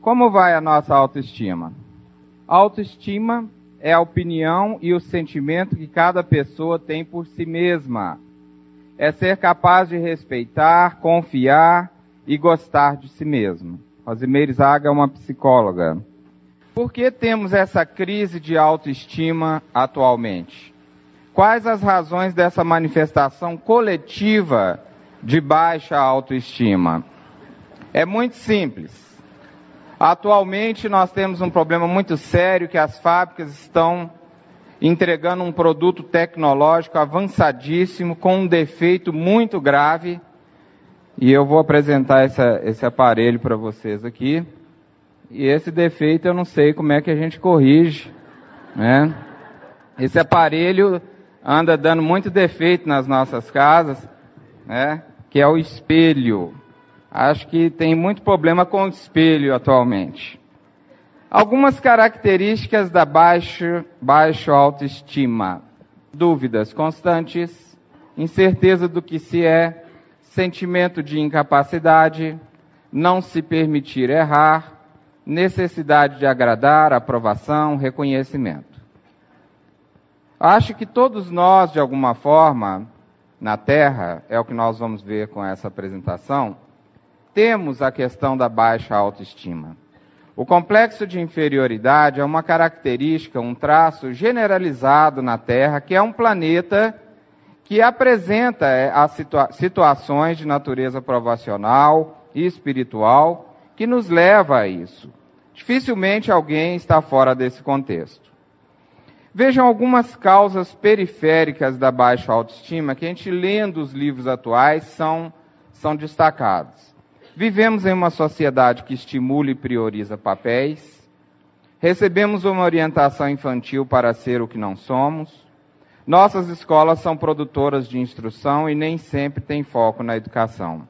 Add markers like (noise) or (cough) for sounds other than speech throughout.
Como vai a nossa autoestima? Autoestima é a opinião e o sentimento que cada pessoa tem por si mesma. É ser capaz de respeitar, confiar e gostar de si mesmo. Rosimeire Zaga é uma psicóloga. Por que temos essa crise de autoestima atualmente? Quais as razões dessa manifestação coletiva de baixa autoestima? É muito simples. Atualmente nós temos um problema muito sério que as fábricas estão entregando um produto tecnológico avançadíssimo com um defeito muito grave. E eu vou apresentar essa, esse aparelho para vocês aqui. E esse defeito eu não sei como é que a gente corrige, né? Esse aparelho anda dando muito defeito nas nossas casas, né? Que é o espelho. Acho que tem muito problema com o espelho atualmente. Algumas características da baixo, baixo autoestima. Dúvidas constantes, incerteza do que se é, sentimento de incapacidade, não se permitir errar, necessidade de agradar, aprovação, reconhecimento. Acho que todos nós, de alguma forma, na Terra, é o que nós vamos ver com essa apresentação, temos a questão da baixa autoestima. O complexo de inferioridade é uma característica, um traço generalizado na Terra, que é um planeta que apresenta é, as situa situações de natureza provacional e espiritual que nos leva a isso. Dificilmente alguém está fora desse contexto. Vejam algumas causas periféricas da baixa autoestima que a gente lendo os livros atuais são, são destacados. Vivemos em uma sociedade que estimula e prioriza papéis. Recebemos uma orientação infantil para ser o que não somos. Nossas escolas são produtoras de instrução e nem sempre têm foco na educação.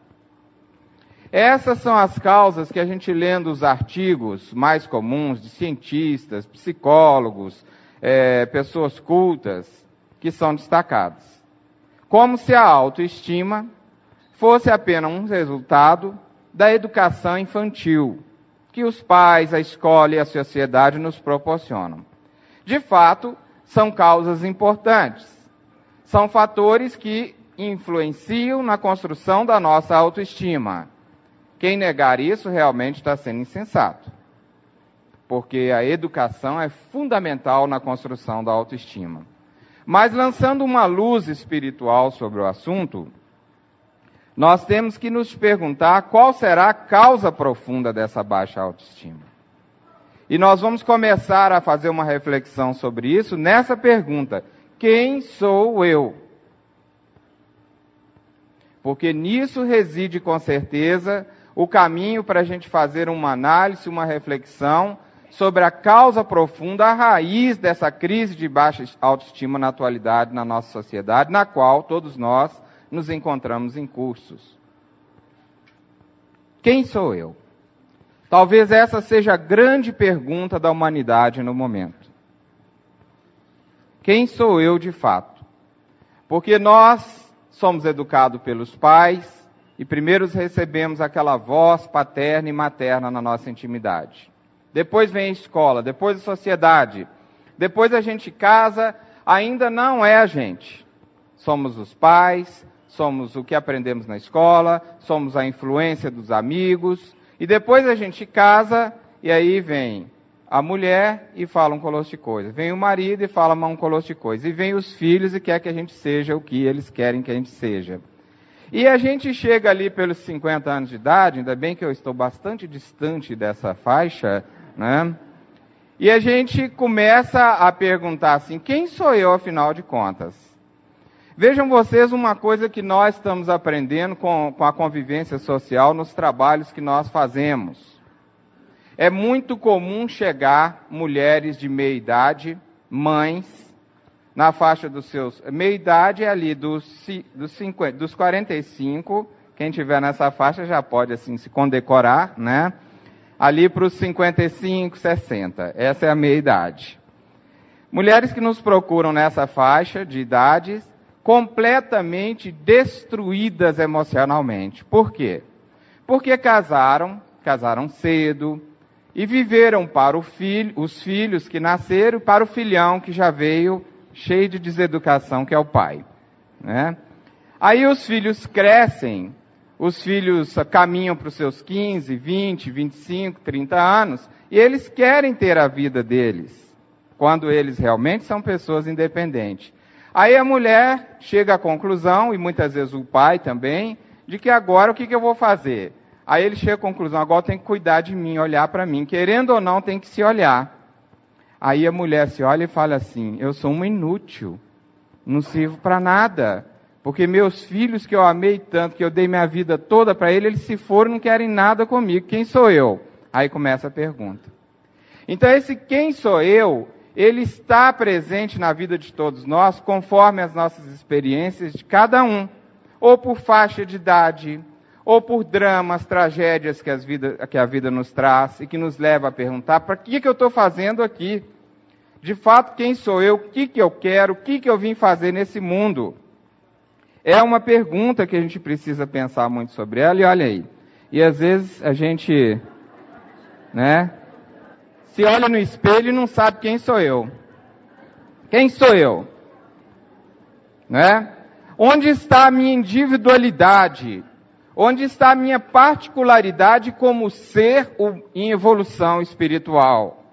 Essas são as causas que a gente lendo os artigos mais comuns de cientistas, psicólogos, é, pessoas cultas, que são destacadas. Como se a autoestima fosse apenas um resultado da educação infantil que os pais, a escola e a sociedade nos proporcionam. De fato, são causas importantes. São fatores que influenciam na construção da nossa autoestima. Quem negar isso realmente está sendo insensato. Porque a educação é fundamental na construção da autoestima. Mas lançando uma luz espiritual sobre o assunto, nós temos que nos perguntar qual será a causa profunda dessa baixa autoestima. E nós vamos começar a fazer uma reflexão sobre isso nessa pergunta: quem sou eu? Porque nisso reside com certeza o caminho para a gente fazer uma análise, uma reflexão sobre a causa profunda, a raiz dessa crise de baixa autoestima na atualidade na nossa sociedade, na qual todos nós nos encontramos em cursos. Quem sou eu? Talvez essa seja a grande pergunta da humanidade no momento. Quem sou eu de fato? Porque nós somos educados pelos pais e primeiro recebemos aquela voz paterna e materna na nossa intimidade. Depois vem a escola, depois a sociedade, depois a gente casa, ainda não é a gente. Somos os pais, somos o que aprendemos na escola, somos a influência dos amigos, e depois a gente casa e aí vem a mulher e fala um colosso de coisa, vem o marido e fala um colosso de coisa, e vem os filhos e quer que a gente seja o que eles querem que a gente seja. E a gente chega ali pelos 50 anos de idade, ainda bem que eu estou bastante distante dessa faixa, né? E a gente começa a perguntar assim: quem sou eu afinal de contas? Vejam vocês uma coisa que nós estamos aprendendo com, com a convivência social nos trabalhos que nós fazemos. É muito comum chegar mulheres de meia idade, mães, na faixa dos seus. Meia idade é ali dos, dos, 50, dos 45, quem tiver nessa faixa já pode assim se condecorar, né? Ali para os 55, 60. Essa é a meia idade. Mulheres que nos procuram nessa faixa de idades completamente destruídas emocionalmente. Por quê? Porque casaram, casaram cedo, e viveram para filho, os filhos que nasceram, para o filhão que já veio cheio de deseducação, que é o pai. Né? Aí os filhos crescem, os filhos caminham para os seus 15, 20, 25, 30 anos, e eles querem ter a vida deles, quando eles realmente são pessoas independentes. Aí a mulher chega à conclusão, e muitas vezes o pai também, de que agora o que, que eu vou fazer? Aí ele chega à conclusão, agora tem que cuidar de mim, olhar para mim. Querendo ou não, tem que se olhar. Aí a mulher se olha e fala assim: Eu sou uma inútil, não sirvo para nada. Porque meus filhos que eu amei tanto, que eu dei minha vida toda para eles, eles se foram não querem nada comigo. Quem sou eu? Aí começa a pergunta. Então esse quem sou eu, ele está presente na vida de todos nós, conforme as nossas experiências de cada um, ou por faixa de idade, ou por dramas, tragédias que, vida, que, a vida nos traz e que nos leva a perguntar: para que, que eu estou fazendo aqui? De fato, quem sou eu? O que, que eu quero? O que, que eu vim fazer nesse mundo? É uma pergunta que a gente precisa pensar muito sobre ela, e olha aí. E às vezes a gente, né, se olha no espelho e não sabe quem sou eu. Quem sou eu? Né? Onde está a minha individualidade? Onde está a minha particularidade como ser em evolução espiritual?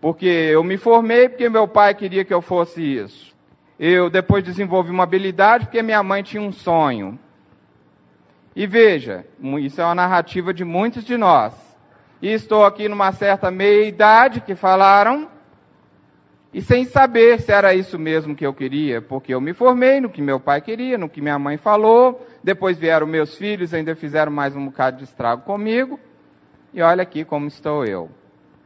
Porque eu me formei porque meu pai queria que eu fosse isso. Eu depois desenvolvi uma habilidade porque minha mãe tinha um sonho. E veja, isso é uma narrativa de muitos de nós. E estou aqui numa certa meia-idade que falaram, e sem saber se era isso mesmo que eu queria, porque eu me formei no que meu pai queria, no que minha mãe falou, depois vieram meus filhos, ainda fizeram mais um bocado de estrago comigo, e olha aqui como estou eu.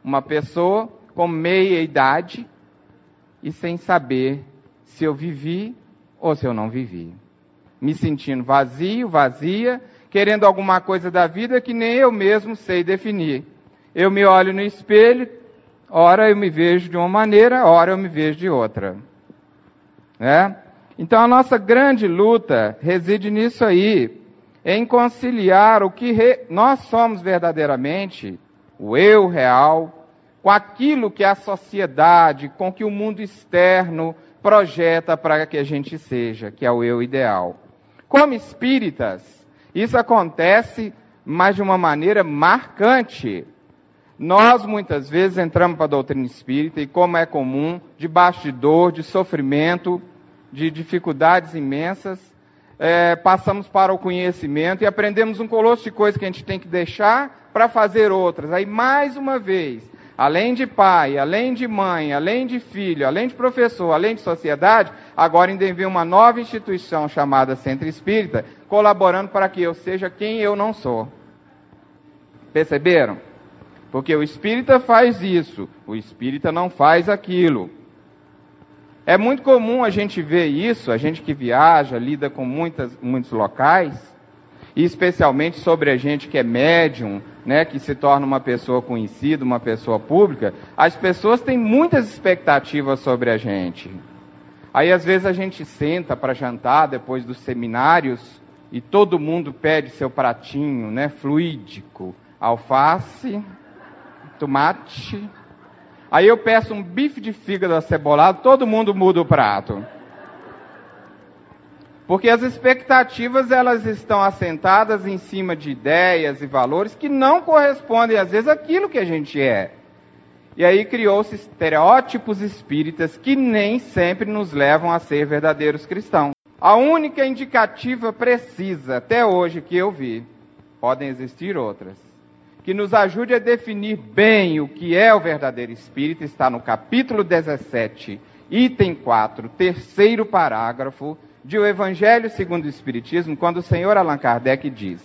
Uma pessoa com meia idade e sem saber se eu vivi ou se eu não vivi. Me sentindo vazio, vazia, querendo alguma coisa da vida que nem eu mesmo sei definir. Eu me olho no espelho, ora eu me vejo de uma maneira, ora eu me vejo de outra. Né? Então a nossa grande luta reside nisso aí, em conciliar o que re... nós somos verdadeiramente, o eu real, com aquilo que a sociedade, com que o mundo externo projeta para que a gente seja, que é o eu ideal. Como espíritas, isso acontece, mas de uma maneira marcante. Nós muitas vezes entramos para a doutrina espírita e, como é comum, debaixo de dor, de sofrimento, de dificuldades imensas, é, passamos para o conhecimento e aprendemos um colosso de coisas que a gente tem que deixar para fazer outras. Aí, mais uma vez, além de pai, além de mãe, além de filho, além de professor, além de sociedade, agora ainda vem uma nova instituição chamada Centro Espírita, colaborando para que eu seja quem eu não sou. Perceberam? Porque o espírita faz isso, o espírita não faz aquilo. É muito comum a gente ver isso, a gente que viaja, lida com muitas, muitos locais, e especialmente sobre a gente que é médium, né, que se torna uma pessoa conhecida, uma pessoa pública, as pessoas têm muitas expectativas sobre a gente. Aí às vezes a gente senta para jantar depois dos seminários e todo mundo pede seu pratinho, né, fluídico, alface, tomate. Aí eu peço um bife de fígado acebolado, todo mundo muda o prato. Porque as expectativas elas estão assentadas em cima de ideias e valores que não correspondem às vezes àquilo que a gente é. E aí criou-se estereótipos espíritas que nem sempre nos levam a ser verdadeiros cristãos. A única indicativa precisa até hoje que eu vi, podem existir outras, que nos ajude a definir bem o que é o verdadeiro espírito, está no capítulo 17, item 4, terceiro parágrafo de O Evangelho segundo o Espiritismo, quando o senhor Allan Kardec diz: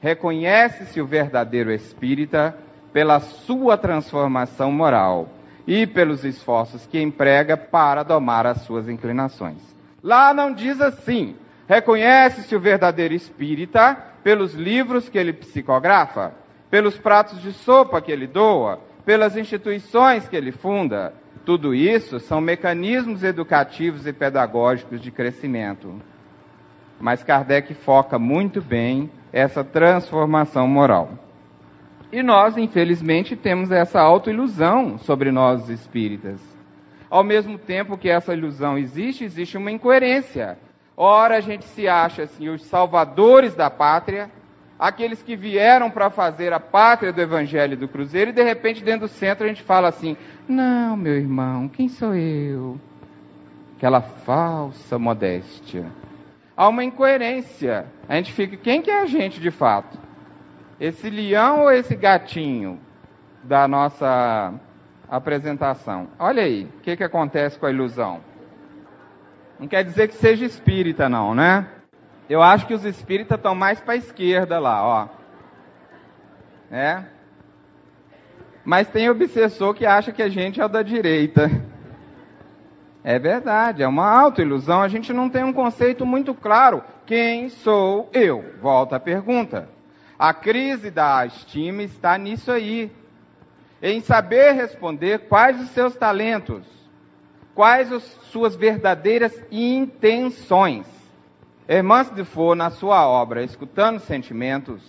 Reconhece-se o verdadeiro espírita pela sua transformação moral e pelos esforços que emprega para domar as suas inclinações. Lá não diz assim. Reconhece-se o verdadeiro espírita pelos livros que ele psicografa, pelos pratos de sopa que ele doa, pelas instituições que ele funda. Tudo isso são mecanismos educativos e pedagógicos de crescimento. Mas Kardec foca muito bem essa transformação moral. E nós, infelizmente, temos essa autoilusão sobre nós espíritas. Ao mesmo tempo que essa ilusão existe, existe uma incoerência. Ora, a gente se acha assim, os salvadores da pátria, aqueles que vieram para fazer a pátria do Evangelho do Cruzeiro, e de repente, dentro do centro, a gente fala assim: Não, meu irmão, quem sou eu? Aquela falsa modéstia. Há uma incoerência. A gente fica: quem que é a gente de fato? Esse leão ou esse gatinho da nossa apresentação? Olha aí, o que, que acontece com a ilusão? Não quer dizer que seja espírita, não, né? Eu acho que os espíritas estão mais para a esquerda lá, ó. É? Mas tem obsessor que acha que a gente é o da direita. É verdade, é uma autoilusão. A gente não tem um conceito muito claro. Quem sou eu? Volta a pergunta. A crise da estima está nisso aí. Em saber responder quais os seus talentos, quais as suas verdadeiras intenções. Hermance de Faux, na sua obra Escutando Sentimentos,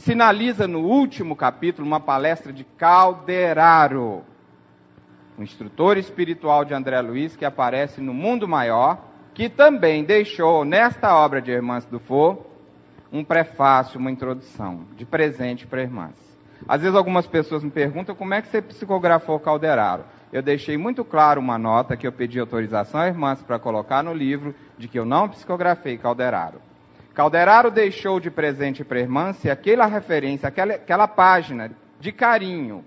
sinaliza no último capítulo uma palestra de Calderaro, um instrutor espiritual de André Luiz que aparece no Mundo Maior, que também deixou nesta obra de Hermance Dufour um prefácio, uma introdução de presente para irmãs. Às vezes algumas pessoas me perguntam como é que você psicografou Calderaro. Eu deixei muito claro uma nota que eu pedi autorização à irmãs para colocar no livro de que eu não psicografei Calderaro. Calderaro deixou de presente para irmãs aquela referência, aquela, aquela página de carinho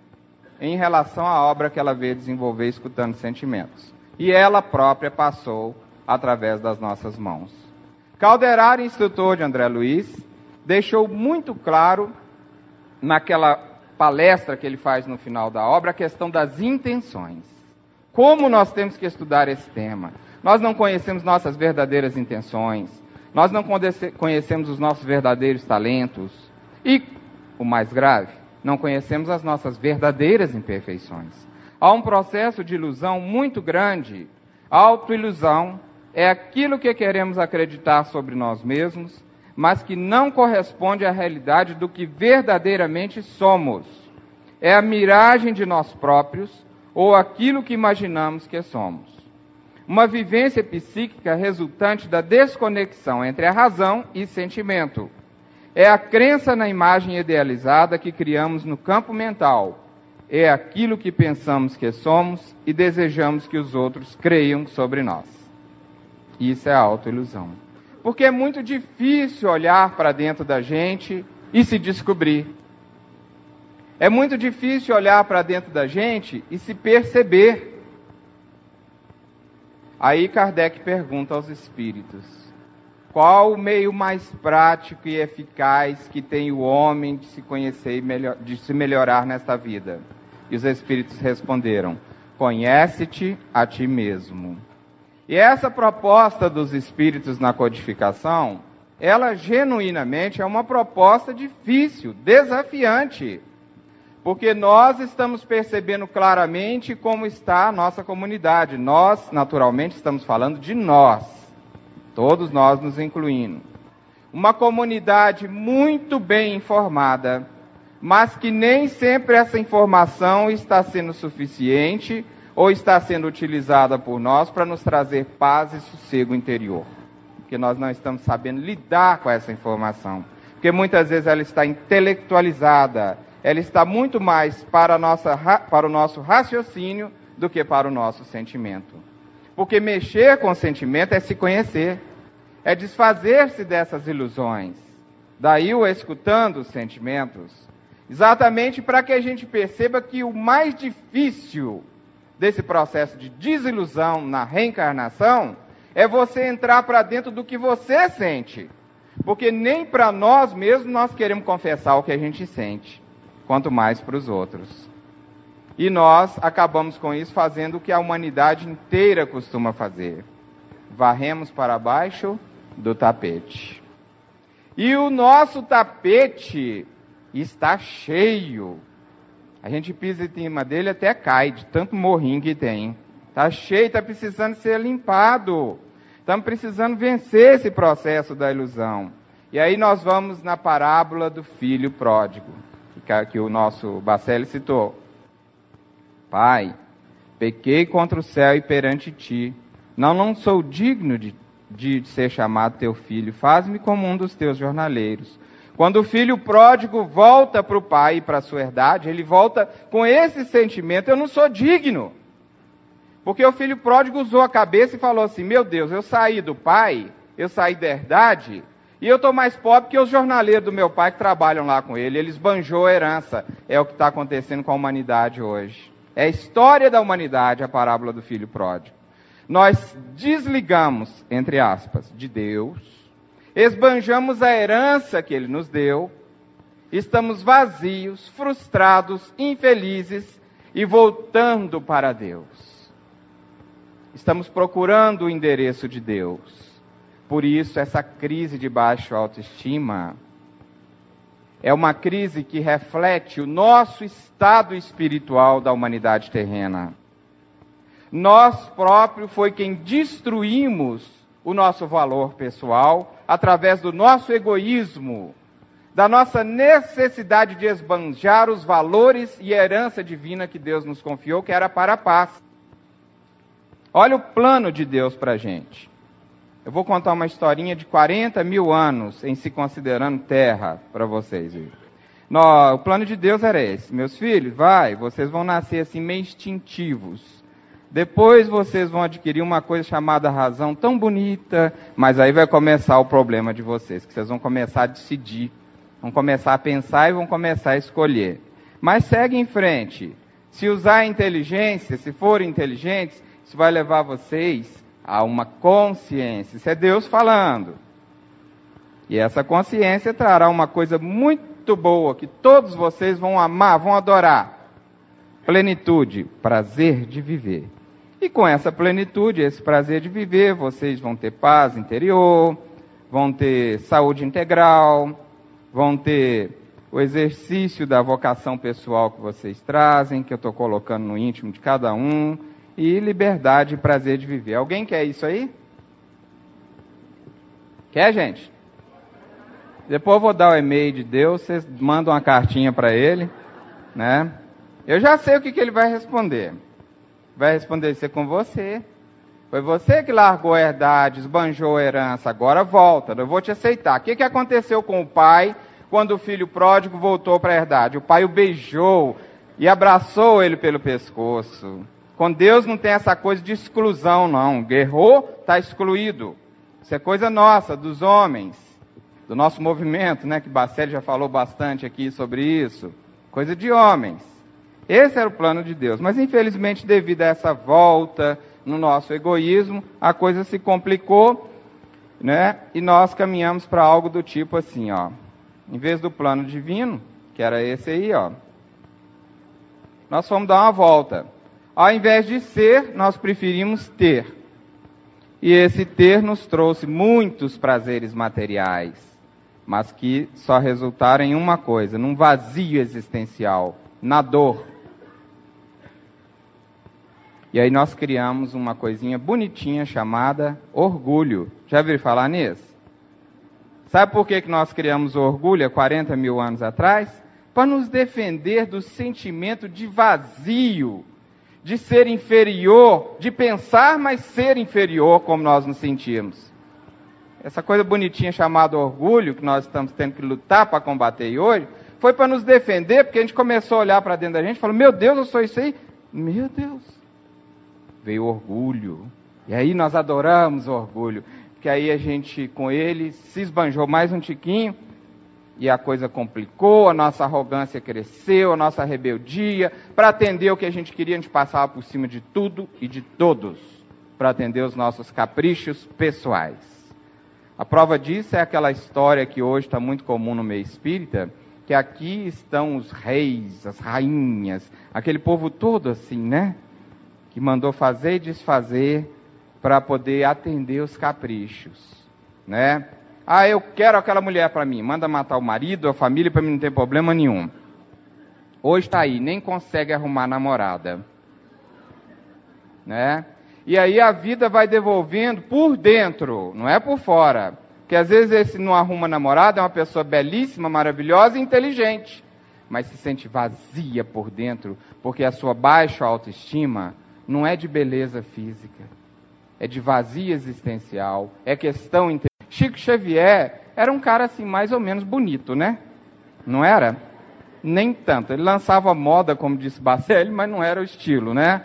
em relação à obra que ela veio desenvolver escutando sentimentos. E ela própria passou através das nossas mãos. Calderaro, instrutor de André Luiz, deixou muito claro naquela palestra que ele faz no final da obra a questão das intenções. Como nós temos que estudar esse tema? Nós não conhecemos nossas verdadeiras intenções, nós não conhecemos os nossos verdadeiros talentos e, o mais grave, não conhecemos as nossas verdadeiras imperfeições. Há um processo de ilusão muito grande, autoilusão, é aquilo que queremos acreditar sobre nós mesmos, mas que não corresponde à realidade do que verdadeiramente somos. É a miragem de nós próprios ou aquilo que imaginamos que somos. Uma vivência psíquica resultante da desconexão entre a razão e sentimento. É a crença na imagem idealizada que criamos no campo mental. É aquilo que pensamos que somos e desejamos que os outros creiam sobre nós. Isso é autoilusão. Porque é muito difícil olhar para dentro da gente e se descobrir. É muito difícil olhar para dentro da gente e se perceber. Aí Kardec pergunta aos espíritos: qual o meio mais prático e eficaz que tem o homem de se conhecer e melhor, de se melhorar nesta vida? E os espíritos responderam: Conhece-te a ti mesmo. E essa proposta dos espíritos na codificação, ela genuinamente é uma proposta difícil, desafiante. Porque nós estamos percebendo claramente como está a nossa comunidade. Nós, naturalmente, estamos falando de nós. Todos nós nos incluindo. Uma comunidade muito bem informada, mas que nem sempre essa informação está sendo suficiente ou está sendo utilizada por nós para nos trazer paz e sossego interior. Porque nós não estamos sabendo lidar com essa informação. Porque muitas vezes ela está intelectualizada, ela está muito mais para, nossa, para o nosso raciocínio do que para o nosso sentimento. Porque mexer com o sentimento é se conhecer, é desfazer-se dessas ilusões. Daí o escutando os sentimentos, exatamente para que a gente perceba que o mais difícil desse processo de desilusão na reencarnação é você entrar para dentro do que você sente. Porque nem para nós mesmos nós queremos confessar o que a gente sente, quanto mais para os outros. E nós acabamos com isso fazendo o que a humanidade inteira costuma fazer: varremos para baixo do tapete. E o nosso tapete está cheio a gente pisa em cima dele até cai, de tanto morrinho que tem. Está cheio, está precisando ser limpado. Estamos precisando vencer esse processo da ilusão. E aí nós vamos na parábola do filho pródigo. Que o nosso Bacelli citou. Pai, pequei contra o céu e perante ti. Não, não sou digno de, de ser chamado teu filho. Faz-me como um dos teus jornaleiros. Quando o filho pródigo volta para o pai e para a sua herdade, ele volta com esse sentimento: eu não sou digno. Porque o filho pródigo usou a cabeça e falou assim: Meu Deus, eu saí do pai, eu saí da herdade, e eu estou mais pobre que os jornaleiros do meu pai que trabalham lá com ele. Eles banjou a herança. É o que está acontecendo com a humanidade hoje. É a história da humanidade, a parábola do filho pródigo. Nós desligamos, entre aspas, de Deus, esbanjamos a herança que ele nos deu, estamos vazios, frustrados, infelizes e voltando para Deus. Estamos procurando o endereço de Deus. Por isso, essa crise de baixa autoestima é uma crise que reflete o nosso estado espiritual da humanidade terrena. Nós próprios foi quem destruímos o nosso valor pessoal através do nosso egoísmo, da nossa necessidade de esbanjar os valores e herança divina que Deus nos confiou, que era para a paz. Olha o plano de Deus para a gente. Eu vou contar uma historinha de 40 mil anos em se considerando terra para vocês. No, o plano de Deus era esse. Meus filhos, vai, vocês vão nascer assim meio instintivos. Depois vocês vão adquirir uma coisa chamada razão tão bonita, mas aí vai começar o problema de vocês, que vocês vão começar a decidir, vão começar a pensar e vão começar a escolher. Mas segue em frente. Se usar inteligência, se forem inteligentes, isso vai levar vocês Há uma consciência. Isso é Deus falando. E essa consciência trará uma coisa muito boa que todos vocês vão amar, vão adorar: plenitude, prazer de viver. E com essa plenitude, esse prazer de viver, vocês vão ter paz interior, vão ter saúde integral, vão ter o exercício da vocação pessoal que vocês trazem, que eu estou colocando no íntimo de cada um e liberdade e prazer de viver. Alguém quer isso aí? Quer, gente? Depois eu vou dar o e-mail de Deus, vocês mandam uma cartinha para ele, né? Eu já sei o que, que ele vai responder. Vai responder isso é com você. Foi você que largou a herdade, esbanjou a herança, agora volta, eu vou te aceitar. O que, que aconteceu com o pai quando o filho pródigo voltou para a herdade? O pai o beijou e abraçou ele pelo pescoço. Com Deus não tem essa coisa de exclusão, não. Guerrou, está excluído. Isso é coisa nossa, dos homens, do nosso movimento, né? Que Bacelli já falou bastante aqui sobre isso. Coisa de homens. Esse era o plano de Deus. Mas infelizmente, devido a essa volta no nosso egoísmo, a coisa se complicou, né? E nós caminhamos para algo do tipo assim, ó. Em vez do plano divino, que era esse aí, ó. Nós fomos dar uma volta. Ao invés de ser, nós preferimos ter. E esse ter nos trouxe muitos prazeres materiais, mas que só resultaram em uma coisa, num vazio existencial, na dor. E aí nós criamos uma coisinha bonitinha chamada orgulho. Já ouviram falar nisso? Sabe por que, que nós criamos orgulho há 40 mil anos atrás? Para nos defender do sentimento de vazio de ser inferior, de pensar, mas ser inferior, como nós nos sentimos. Essa coisa bonitinha chamada orgulho, que nós estamos tendo que lutar para combater hoje, foi para nos defender, porque a gente começou a olhar para dentro da gente e falou: Meu Deus, eu sou isso aí. Meu Deus. Veio orgulho. E aí nós adoramos o orgulho. Porque aí a gente, com ele, se esbanjou mais um tiquinho e a coisa complicou, a nossa arrogância cresceu, a nossa rebeldia. Para atender o que a gente queria, a gente passava por cima de tudo e de todos, para atender os nossos caprichos pessoais. A prova disso é aquela história que hoje está muito comum no meio espírita, que aqui estão os reis, as rainhas, aquele povo todo assim, né? Que mandou fazer e desfazer para poder atender os caprichos, né? Ah, eu quero aquela mulher para mim. Manda matar o marido, a família, para mim não ter problema nenhum. Hoje está aí, nem consegue arrumar namorada. Né? E aí a vida vai devolvendo por dentro, não é por fora. Porque às vezes esse não arruma namorada, é uma pessoa belíssima, maravilhosa e inteligente. mas se sente vazia por dentro, porque a sua baixa autoestima não é de beleza física, é de vazia existencial, é questão interior. Chico Xavier era um cara assim mais ou menos bonito, né? Não era? Nem tanto. Ele lançava moda, como disse Bacelli, mas não era o estilo, né?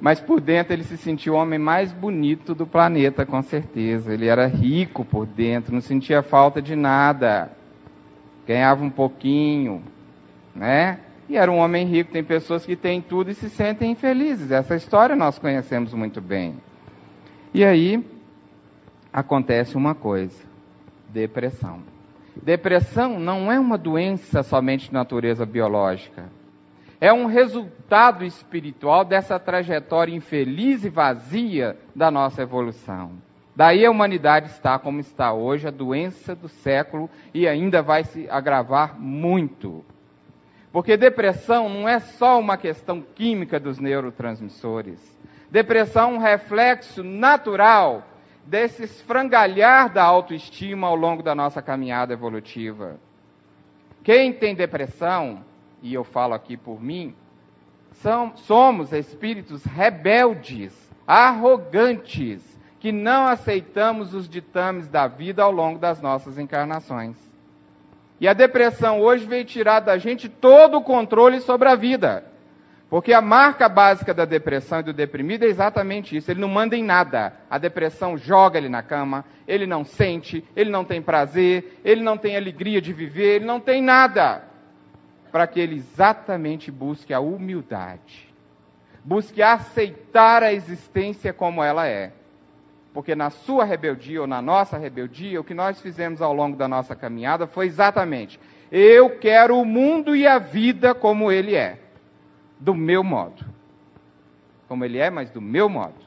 Mas por dentro ele se sentia o homem mais bonito do planeta, com certeza. Ele era rico por dentro, não sentia falta de nada. Ganhava um pouquinho, né? E era um homem rico. Tem pessoas que têm tudo e se sentem infelizes. Essa história nós conhecemos muito bem. E aí acontece uma coisa: depressão. Depressão não é uma doença somente de natureza biológica. É um resultado espiritual dessa trajetória infeliz e vazia da nossa evolução. Daí a humanidade está como está hoje, a doença do século, e ainda vai se agravar muito. Porque depressão não é só uma questão química dos neurotransmissores. Depressão é um reflexo natural desse esfrangalhar da autoestima ao longo da nossa caminhada evolutiva. Quem tem depressão, e eu falo aqui por mim, são, somos espíritos rebeldes, arrogantes, que não aceitamos os ditames da vida ao longo das nossas encarnações. E a depressão hoje veio tirar da gente todo o controle sobre a vida. Porque a marca básica da depressão e do deprimido é exatamente isso. Ele não manda em nada. A depressão joga ele na cama, ele não sente, ele não tem prazer, ele não tem alegria de viver, ele não tem nada. Para que ele exatamente busque a humildade. Busque aceitar a existência como ela é. Porque na sua rebeldia ou na nossa rebeldia, o que nós fizemos ao longo da nossa caminhada foi exatamente: eu quero o mundo e a vida como ele é do meu modo. Como ele é, mas do meu modo.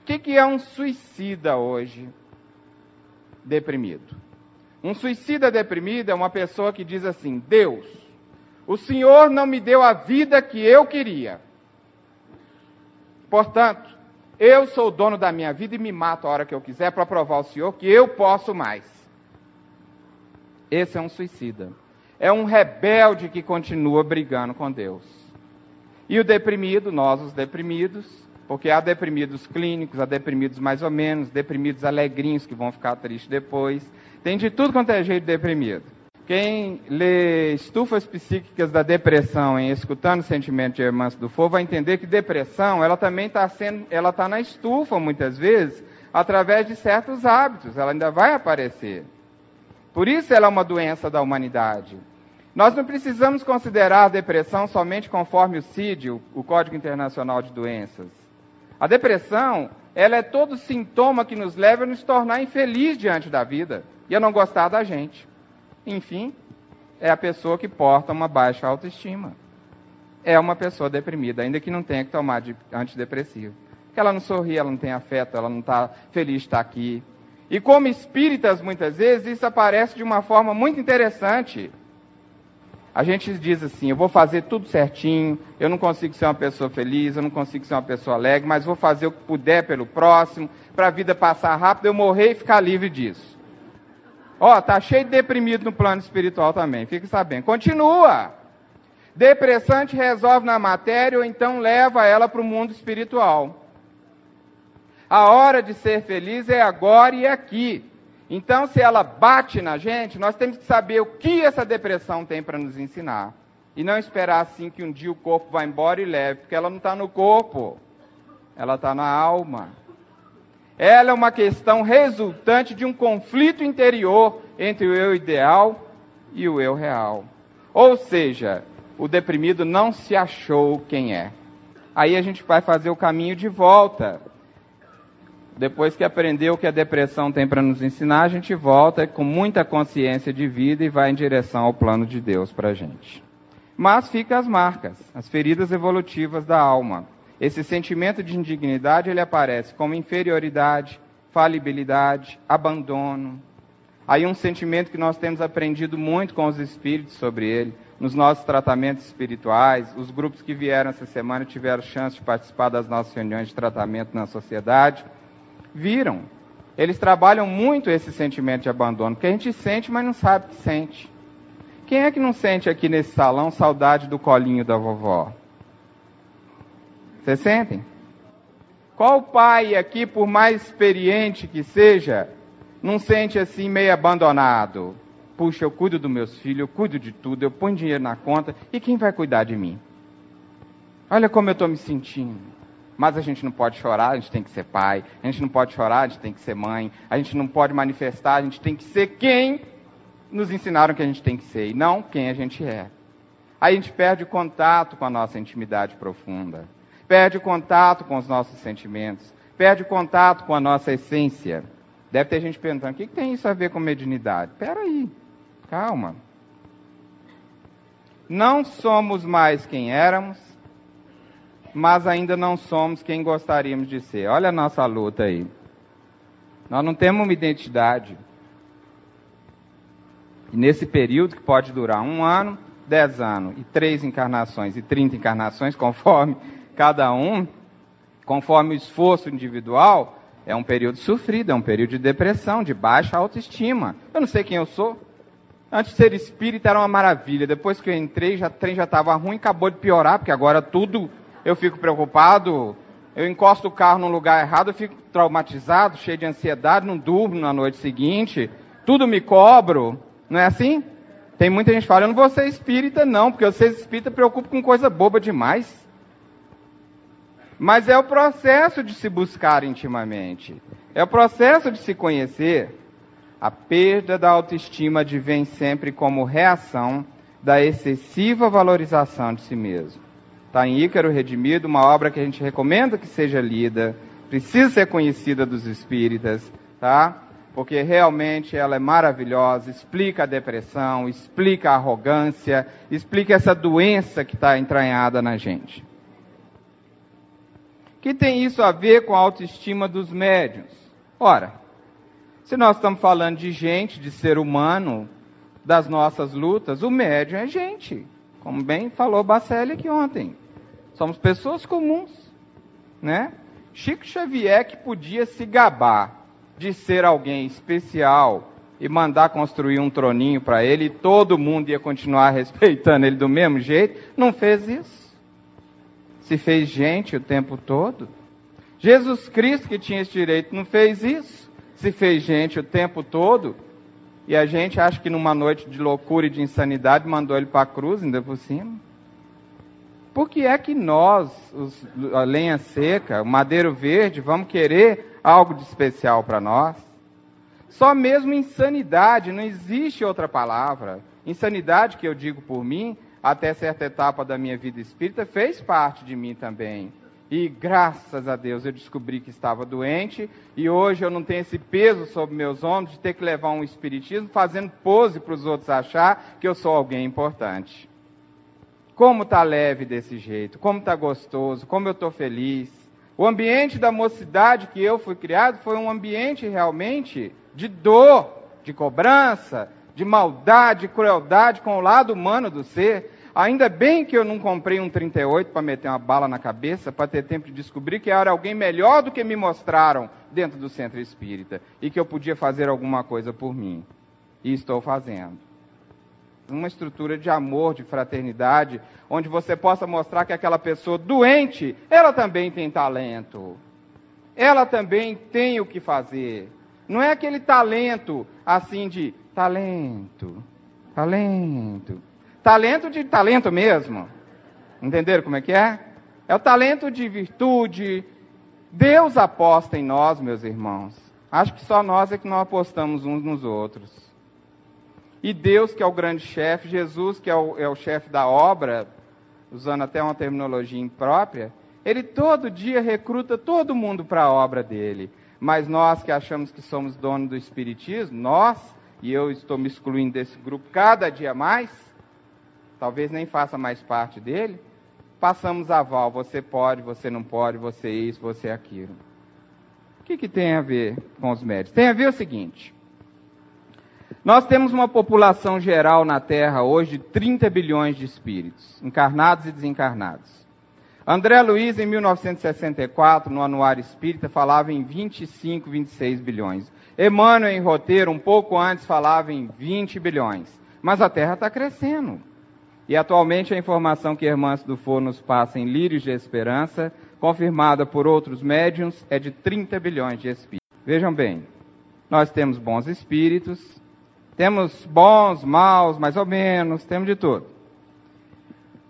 O que, que é um suicida hoje deprimido? Um suicida deprimido é uma pessoa que diz assim: Deus, o Senhor não me deu a vida que eu queria. Portanto, eu sou o dono da minha vida e me mato a hora que eu quiser para provar ao Senhor que eu posso mais. Esse é um suicida é um rebelde que continua brigando com Deus. E o deprimido, nós os deprimidos, porque há deprimidos clínicos, há deprimidos mais ou menos, deprimidos alegrinhos que vão ficar tristes depois. Tem de tudo quanto é jeito deprimido. Quem lê Estufas Psíquicas da Depressão em Escutando o Sentimento de Hermãs do Fogo vai entender que depressão, ela também está sendo, ela está na estufa muitas vezes, através de certos hábitos, ela ainda vai aparecer. Por isso ela é uma doença da humanidade. Nós não precisamos considerar a depressão somente conforme o CID, o Código Internacional de Doenças. A depressão, ela é todo sintoma que nos leva a nos tornar infeliz diante da vida e a não gostar da gente. Enfim, é a pessoa que porta uma baixa autoestima. É uma pessoa deprimida, ainda que não tenha que tomar de antidepressivo. Ela não sorri, ela não tem afeto, ela não está feliz de estar aqui, e como espíritas, muitas vezes, isso aparece de uma forma muito interessante. A gente diz assim: eu vou fazer tudo certinho, eu não consigo ser uma pessoa feliz, eu não consigo ser uma pessoa alegre, mas vou fazer o que puder pelo próximo, para a vida passar rápido, eu morrer e ficar livre disso. Ó, tá cheio de deprimido no plano espiritual também, fique sabendo. Continua. Depressão te resolve na matéria ou então leva ela para o mundo espiritual. A hora de ser feliz é agora e aqui. Então, se ela bate na gente, nós temos que saber o que essa depressão tem para nos ensinar. E não esperar assim que um dia o corpo vá embora e leve, porque ela não está no corpo, ela está na alma. Ela é uma questão resultante de um conflito interior entre o eu ideal e o eu real. Ou seja, o deprimido não se achou quem é. Aí a gente vai fazer o caminho de volta depois que aprendeu o que a depressão tem para nos ensinar, a gente volta com muita consciência de vida e vai em direção ao plano de Deus para a gente. Mas fica as marcas, as feridas evolutivas da alma. Esse sentimento de indignidade ele aparece como inferioridade, falibilidade, abandono. Aí um sentimento que nós temos aprendido muito com os espíritos sobre ele, nos nossos tratamentos espirituais. Os grupos que vieram essa semana tiveram chance de participar das nossas reuniões de tratamento na sociedade viram. Eles trabalham muito esse sentimento de abandono, porque a gente sente, mas não sabe que sente. Quem é que não sente aqui nesse salão saudade do colinho da vovó? Vocês sentem? Qual pai aqui, por mais experiente que seja, não sente assim meio abandonado? Puxa, eu cuido dos meus filhos, eu cuido de tudo, eu ponho dinheiro na conta, e quem vai cuidar de mim? Olha como eu estou me sentindo. Mas a gente não pode chorar, a gente tem que ser pai. A gente não pode chorar, a gente tem que ser mãe. A gente não pode manifestar, a gente tem que ser quem nos ensinaram que a gente tem que ser e não quem a gente é. Aí a gente perde o contato com a nossa intimidade profunda, perde o contato com os nossos sentimentos, perde o contato com a nossa essência. Deve ter gente perguntando: o que, tem isso a ver com mediunidade? Espera aí, calma. Não somos mais quem éramos, mas ainda não somos quem gostaríamos de ser. Olha a nossa luta aí. Nós não temos uma identidade. E nesse período, que pode durar um ano, dez anos, e três encarnações, e trinta encarnações, (laughs) conforme cada um, conforme o esforço individual, é um período sofrido, é um período de depressão, de baixa autoestima. Eu não sei quem eu sou. Antes de ser espírita era uma maravilha. Depois que eu entrei, já, o trem já estava ruim, acabou de piorar, porque agora tudo eu fico preocupado. Eu encosto o carro num lugar errado, eu fico traumatizado, cheio de ansiedade, não durmo na noite seguinte. Tudo me cobro. Não é assim? Tem muita gente falando, eu não vou ser espírita, não, porque eu ser espírita preocupa com coisa boba demais. Mas é o processo de se buscar intimamente. É o processo de se conhecer. A perda da autoestima advém sempre como reação da excessiva valorização de si mesmo. Está em Ícaro Redimido, uma obra que a gente recomenda que seja lida, precisa ser conhecida dos espíritas, tá? Porque realmente ela é maravilhosa, explica a depressão, explica a arrogância, explica essa doença que está entranhada na gente que tem isso a ver com a autoestima dos médios? Ora, se nós estamos falando de gente, de ser humano, das nossas lutas, o médium é gente. Como bem falou Bacelli aqui ontem. Somos pessoas comuns, né? Chico Xavier que podia se gabar de ser alguém especial e mandar construir um troninho para ele e todo mundo ia continuar (laughs) respeitando ele do mesmo jeito, não fez isso se fez gente o tempo todo? Jesus Cristo, que tinha esse direito, não fez isso? Se fez gente o tempo todo? E a gente acha que numa noite de loucura e de insanidade mandou ele para a cruz, ainda por cima? Por que é que nós, os, a lenha seca, o madeiro verde, vamos querer algo de especial para nós? Só mesmo insanidade, não existe outra palavra. Insanidade, que eu digo por mim, até certa etapa da minha vida espírita, fez parte de mim também. E graças a Deus eu descobri que estava doente e hoje eu não tenho esse peso sobre meus ombros de ter que levar um espiritismo fazendo pose para os outros achar que eu sou alguém importante. Como está leve desse jeito, como está gostoso, como eu estou feliz. O ambiente da mocidade que eu fui criado foi um ambiente realmente de dor, de cobrança, de maldade, crueldade com o lado humano do ser. Ainda bem que eu não comprei um 38 para meter uma bala na cabeça, para ter tempo de descobrir que era alguém melhor do que me mostraram dentro do centro espírita e que eu podia fazer alguma coisa por mim. E estou fazendo. Uma estrutura de amor, de fraternidade, onde você possa mostrar que aquela pessoa doente, ela também tem talento. Ela também tem o que fazer. Não é aquele talento assim de talento, talento Talento de talento mesmo. Entenderam como é que é? É o talento de virtude. Deus aposta em nós, meus irmãos. Acho que só nós é que não apostamos uns nos outros. E Deus, que é o grande chefe, Jesus, que é o, é o chefe da obra, usando até uma terminologia imprópria, ele todo dia recruta todo mundo para a obra dele. Mas nós que achamos que somos donos do Espiritismo, nós, e eu estou me excluindo desse grupo cada dia mais, talvez nem faça mais parte dele, passamos aval, você pode, você não pode, você é isso, você é aquilo. O que, que tem a ver com os médicos? Tem a ver o seguinte. Nós temos uma população geral na Terra hoje de 30 bilhões de espíritos, encarnados e desencarnados. André Luiz, em 1964, no Anuário Espírita, falava em 25, 26 bilhões. Emmanuel, em roteiro, um pouco antes, falava em 20 bilhões. mas a Terra está crescendo. E atualmente a informação que a irmã do For nos passa em Lírios de Esperança, confirmada por outros médiums, é de 30 bilhões de espíritos. Vejam bem, nós temos bons espíritos, temos bons, maus, mais ou menos, temos de tudo.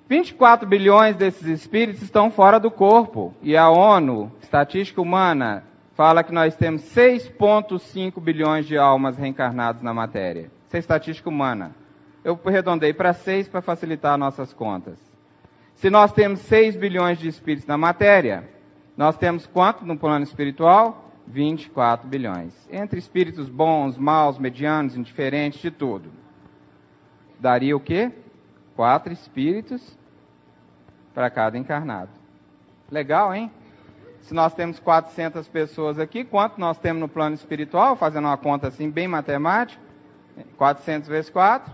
24 bilhões desses espíritos estão fora do corpo. E a ONU, Estatística Humana, fala que nós temos 6,5 bilhões de almas reencarnadas na matéria. Isso é estatística humana. Eu arredondei para 6 para facilitar nossas contas. Se nós temos 6 bilhões de espíritos na matéria, nós temos quanto no plano espiritual? 24 bilhões. Entre espíritos bons, maus, medianos, indiferentes, de tudo. Daria o quê? Quatro espíritos para cada encarnado. Legal, hein? Se nós temos 400 pessoas aqui, quanto nós temos no plano espiritual? Fazendo uma conta assim, bem matemática. 400 vezes 4?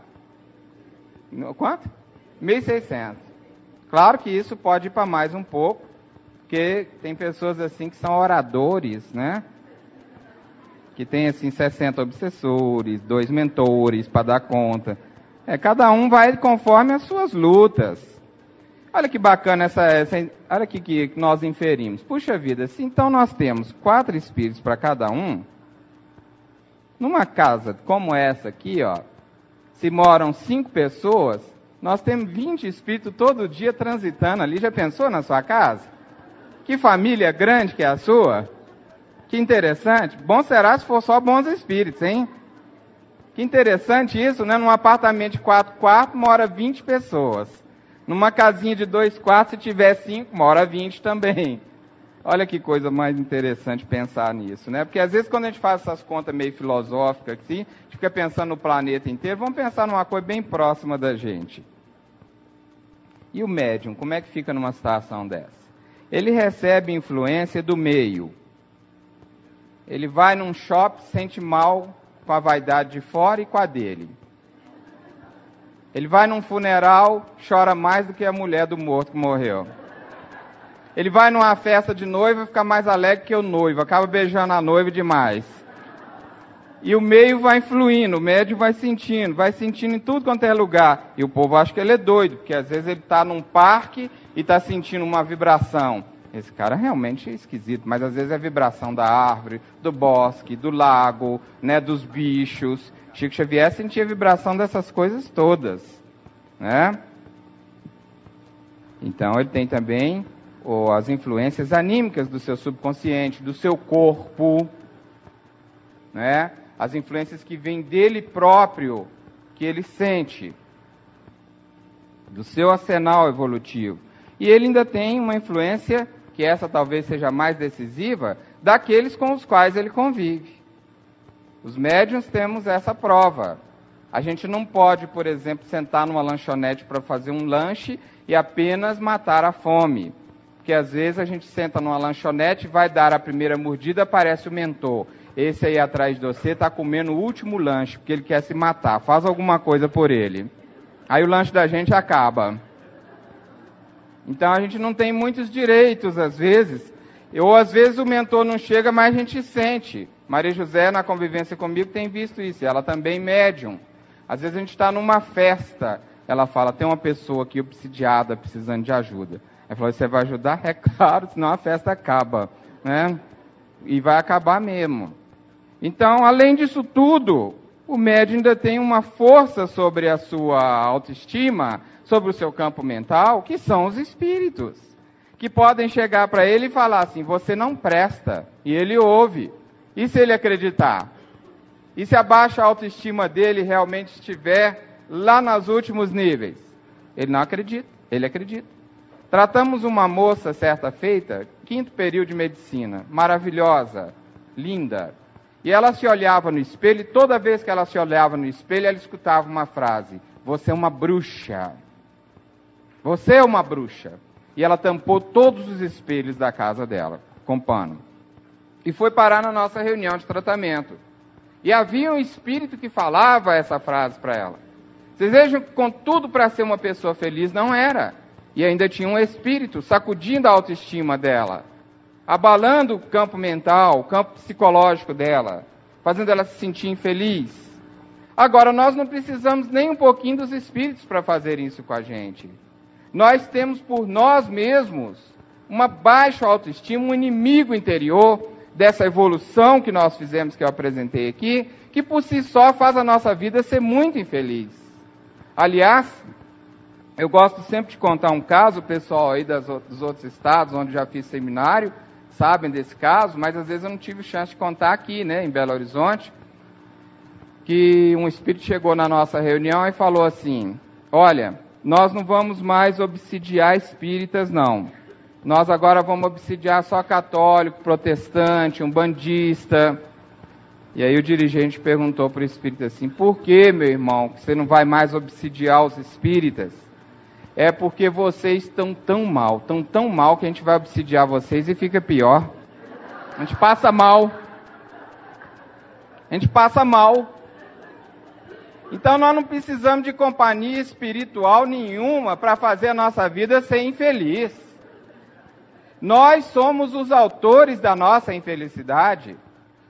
Quanto? 1.600. Claro que isso pode ir para mais um pouco, porque tem pessoas assim que são oradores, né? Que tem assim 60 obsessores, dois mentores para dar conta. É, cada um vai conforme as suas lutas. Olha que bacana essa, essa olha aqui que nós inferimos. Puxa vida, se então nós temos quatro espíritos para cada um, numa casa como essa aqui, ó, se moram cinco pessoas, nós temos 20 espíritos todo dia transitando ali. Já pensou na sua casa? Que família grande que é a sua? Que interessante. Bom será se for só bons espíritos, hein? Que interessante isso, né? Num apartamento de quatro quartos mora 20 pessoas. Numa casinha de dois quartos, se tiver cinco, mora vinte também. Olha que coisa mais interessante pensar nisso, né? Porque às vezes quando a gente faz essas contas meio filosóficas assim, a gente fica pensando no planeta inteiro, vamos pensar numa coisa bem próxima da gente. E o médium, como é que fica numa situação dessa? Ele recebe influência do meio. Ele vai num shopping, sente mal com a vaidade de fora e com a dele. Ele vai num funeral, chora mais do que a mulher do morto que morreu. Ele vai numa festa de noiva, fica mais alegre que o noivo, acaba beijando a noiva demais. E o meio vai influindo, o médio vai sentindo, vai sentindo em tudo quanto é lugar. E o povo acha que ele é doido, porque às vezes ele está num parque e está sentindo uma vibração. Esse cara realmente é esquisito, mas às vezes é vibração da árvore, do bosque, do lago, né, dos bichos. Chico Xavier sentia vibração dessas coisas todas, né? Então ele tem também as influências anímicas do seu subconsciente, do seu corpo, né? As influências que vêm dele próprio, que ele sente, do seu arsenal evolutivo. E ele ainda tem uma influência, que essa talvez seja mais decisiva, daqueles com os quais ele convive. Os médiums temos essa prova. A gente não pode, por exemplo, sentar numa lanchonete para fazer um lanche e apenas matar a fome. Porque às vezes a gente senta numa lanchonete, vai dar a primeira mordida, aparece o mentor. Esse aí atrás de você está comendo o último lanche, porque ele quer se matar. Faz alguma coisa por ele. Aí o lanche da gente acaba. Então a gente não tem muitos direitos, às vezes. Ou às vezes o mentor não chega, mas a gente sente. Maria José, na convivência comigo, tem visto isso. Ela também médium. Às vezes a gente está numa festa, ela fala, tem uma pessoa aqui obsidiada, precisando de ajuda. Ela falou, você vai ajudar? (laughs) É claro, senão a festa acaba. Né? E vai acabar mesmo. Então, além disso tudo, o médium ainda tem uma força sobre a sua autoestima, sobre o seu campo mental, que são os espíritos. Que podem chegar para ele e falar assim: você não presta. E ele ouve. E se ele acreditar? E se a baixa autoestima dele realmente estiver lá nos últimos níveis? Ele não acredita, ele acredita. Tratamos uma moça certa feita, quinto período de medicina, maravilhosa, linda. E ela se olhava no espelho, e toda vez que ela se olhava no espelho, ela escutava uma frase: Você é uma bruxa. Você é uma bruxa. E ela tampou todos os espelhos da casa dela com pano e foi parar na nossa reunião de tratamento. E havia um espírito que falava essa frase para ela. Vocês vejam que com tudo para ser uma pessoa feliz não era. E ainda tinha um espírito sacudindo a autoestima dela, abalando o campo mental, o campo psicológico dela, fazendo ela se sentir infeliz. Agora, nós não precisamos nem um pouquinho dos espíritos para fazer isso com a gente. Nós temos por nós mesmos uma baixa autoestima, um inimigo interior dessa evolução que nós fizemos, que eu apresentei aqui, que por si só faz a nossa vida ser muito infeliz. Aliás, eu gosto sempre de contar um caso, o pessoal aí das, dos outros estados, onde já fiz seminário, sabem desse caso, mas às vezes eu não tive chance de contar aqui, né, em Belo Horizonte, que um espírito chegou na nossa reunião e falou assim: Olha, nós não vamos mais obsidiar espíritas, não. Nós agora vamos obsidiar só católico, protestante, um bandista. E aí o dirigente perguntou para o espírito assim: Por que, meu irmão, que você não vai mais obsidiar os espíritas? é porque vocês estão tão mal, estão tão mal que a gente vai obsidiar vocês e fica pior. A gente passa mal. A gente passa mal. Então nós não precisamos de companhia espiritual nenhuma para fazer a nossa vida ser infeliz. Nós somos os autores da nossa infelicidade.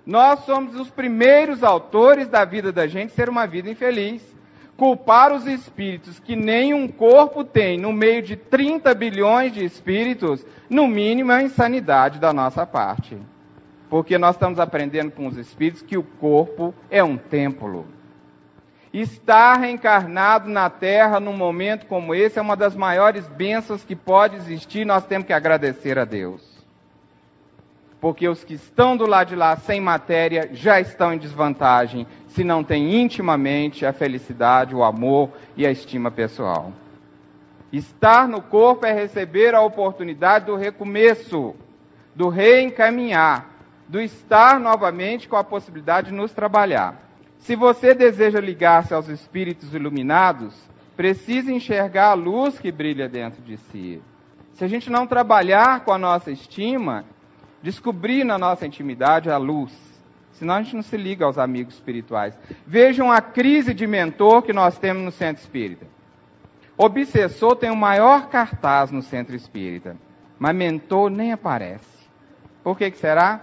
Nós somos os primeiros autores da vida da gente ser uma vida infeliz culpar os espíritos que nenhum corpo tem no meio de 30 bilhões de espíritos, no mínimo é a insanidade da nossa parte. Porque nós estamos aprendendo com os espíritos que o corpo é um templo. Estar reencarnado na Terra num momento como esse é uma das maiores bênçãos que pode existir, nós temos que agradecer a Deus. Porque os que estão do lado de lá sem matéria já estão em desvantagem se não tem intimamente a felicidade, o amor e a estima pessoal. Estar no corpo é receber a oportunidade do recomeço, do reencaminhar, do estar novamente com a possibilidade de nos trabalhar. Se você deseja ligar-se aos espíritos iluminados, precisa enxergar a luz que brilha dentro de si. Se a gente não trabalhar com a nossa estima, descobrir na nossa intimidade a luz Senão a gente não se liga aos amigos espirituais. Vejam a crise de mentor que nós temos no centro espírita. Obsessor tem o maior cartaz no centro espírita, mas mentor nem aparece. Por que, que será?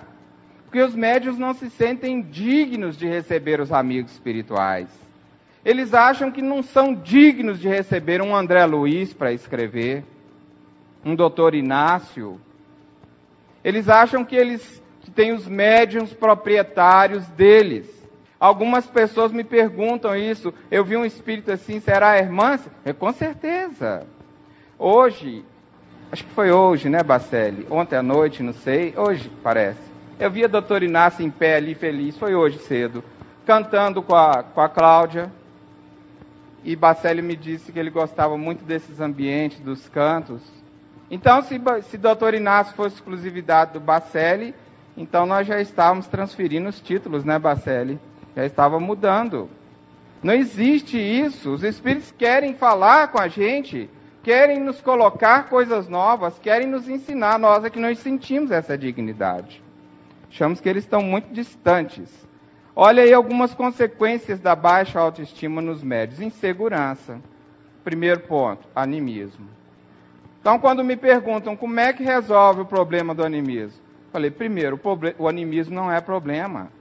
Porque os médios não se sentem dignos de receber os amigos espirituais. Eles acham que não são dignos de receber um André Luiz para escrever, um doutor Inácio. Eles acham que eles que tem os médiums proprietários deles. Algumas pessoas me perguntam isso. Eu vi um espírito assim, será a irmã? É, com certeza. Hoje, acho que foi hoje, né, Bacelli? Ontem à noite, não sei. Hoje, parece. Eu vi a doutora Inácia em pé ali, feliz. Foi hoje cedo. Cantando com a, com a Cláudia. E Bacelli me disse que ele gostava muito desses ambientes, dos cantos. Então, se, se doutor Inácio fosse exclusividade do Bacelli, então nós já estávamos transferindo os títulos, né, Bacelli? Já estava mudando. Não existe isso. Os espíritos querem falar com a gente, querem nos colocar coisas novas, querem nos ensinar. Nós é que não sentimos essa dignidade. Achamos que eles estão muito distantes. Olha aí algumas consequências da baixa autoestima nos médios. Insegurança. Primeiro ponto, animismo. Então, quando me perguntam como é que resolve o problema do animismo, Falei, primeiro, o, animismo não é problema.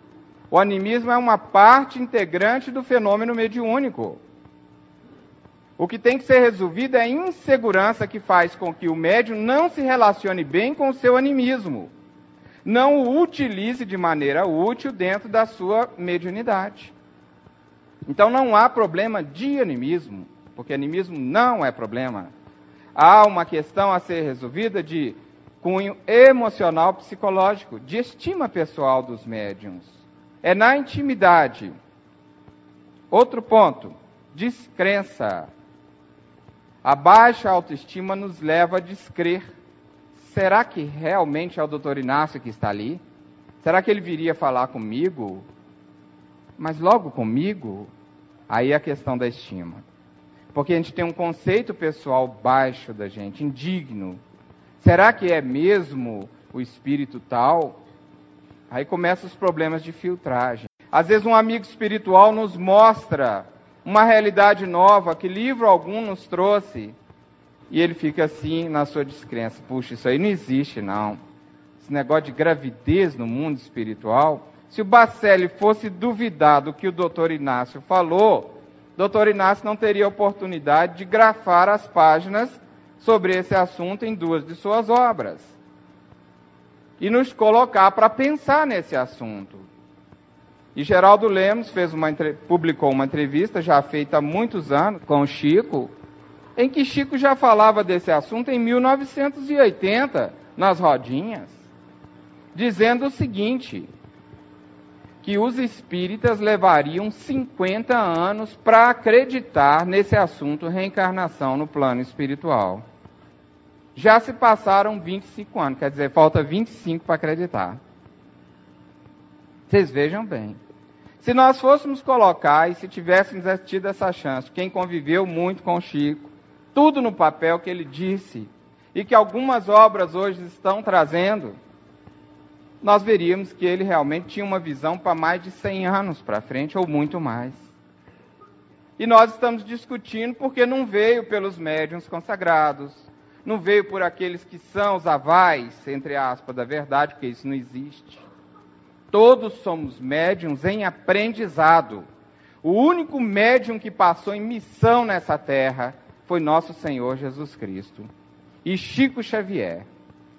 O animismo é uma parte integrante do fenômeno mediúnico. O que tem que ser resolvido é a insegurança que faz com que o médium não se relacione bem com o seu animismo. Não o utilize de maneira útil dentro da sua mediunidade. Então não há problema de animismo, porque animismo não é problema. Há uma questão a ser resolvida de cunho emocional psicológico, de estima pessoal dos médiums. É na intimidade. Outro ponto, descrença. A baixa autoestima nos leva a descrer. Será que realmente é o doutor Inácio que está ali? Será que ele viria falar comigo? Mas logo comigo? Aí é a questão da estima. Porque a gente tem um conceito pessoal baixo da gente, indigno, Será que é mesmo o espírito tal? Aí começam os problemas de filtragem. Às vezes um amigo espiritual nos mostra uma realidade nova que livro algum nos trouxe. E ele fica assim na sua descrença. Puxa, isso aí não existe, não. Esse negócio de gravidez no mundo espiritual, Se o Bacelli fosse duvidar do que o doutor Inácio falou, o doutor Inácio não teria oportunidade de grafar as páginas sobre esse assunto em duas de suas obras. E nos colocar para pensar nesse assunto. E Geraldo Lemos fez uma, publicou uma entrevista já feita há muitos anos com o Chico, em que Chico já falava desse assunto em 1980, nas rodinhas, dizendo o seguinte: que os espíritas levariam 50 anos para acreditar nesse assunto reencarnação no plano espiritual. Já se passaram 25 anos, quer dizer, falta 25 para acreditar. Vocês vejam bem. Se nós fôssemos colocar, e se tivéssemos tido essa chance, quem conviveu muito com Chico, tudo no papel que ele disse, e que algumas obras hoje estão trazendo, nós veríamos que ele realmente tinha uma visão para mais de 100 anos para frente, ou muito mais. E nós estamos discutindo porque não veio pelos médiuns consagrados, não veio por aqueles que são os avais, entre aspas, da verdade, porque isso não existe. Todos somos médiums em aprendizado. O único médium que passou em missão nessa terra foi nosso Senhor Jesus Cristo. E Chico Xavier,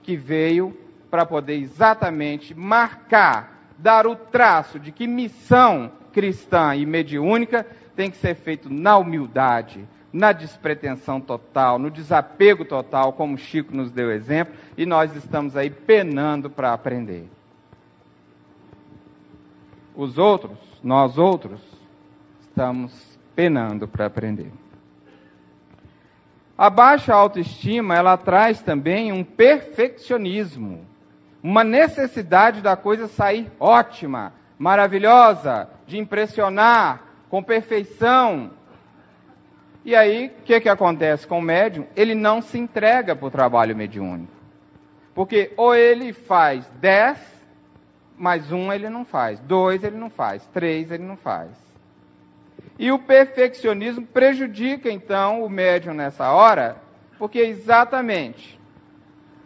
que veio para poder exatamente marcar, dar o traço de que missão cristã e mediúnica tem que ser feito na humildade, na despretensão total, no desapego total, como Chico nos deu exemplo, e nós estamos aí penando para aprender. Os outros, nós outros, estamos penando para aprender. A baixa autoestima, ela traz também um perfeccionismo, uma necessidade da coisa sair ótima, maravilhosa, de impressionar, com perfeição. E aí, o que, que acontece com o médium? Ele não se entrega para o trabalho mediúnico. Porque ou ele faz 10 mas um ele não faz, dois ele não faz, três ele não faz. E o perfeccionismo prejudica então o médium nessa hora, porque exatamente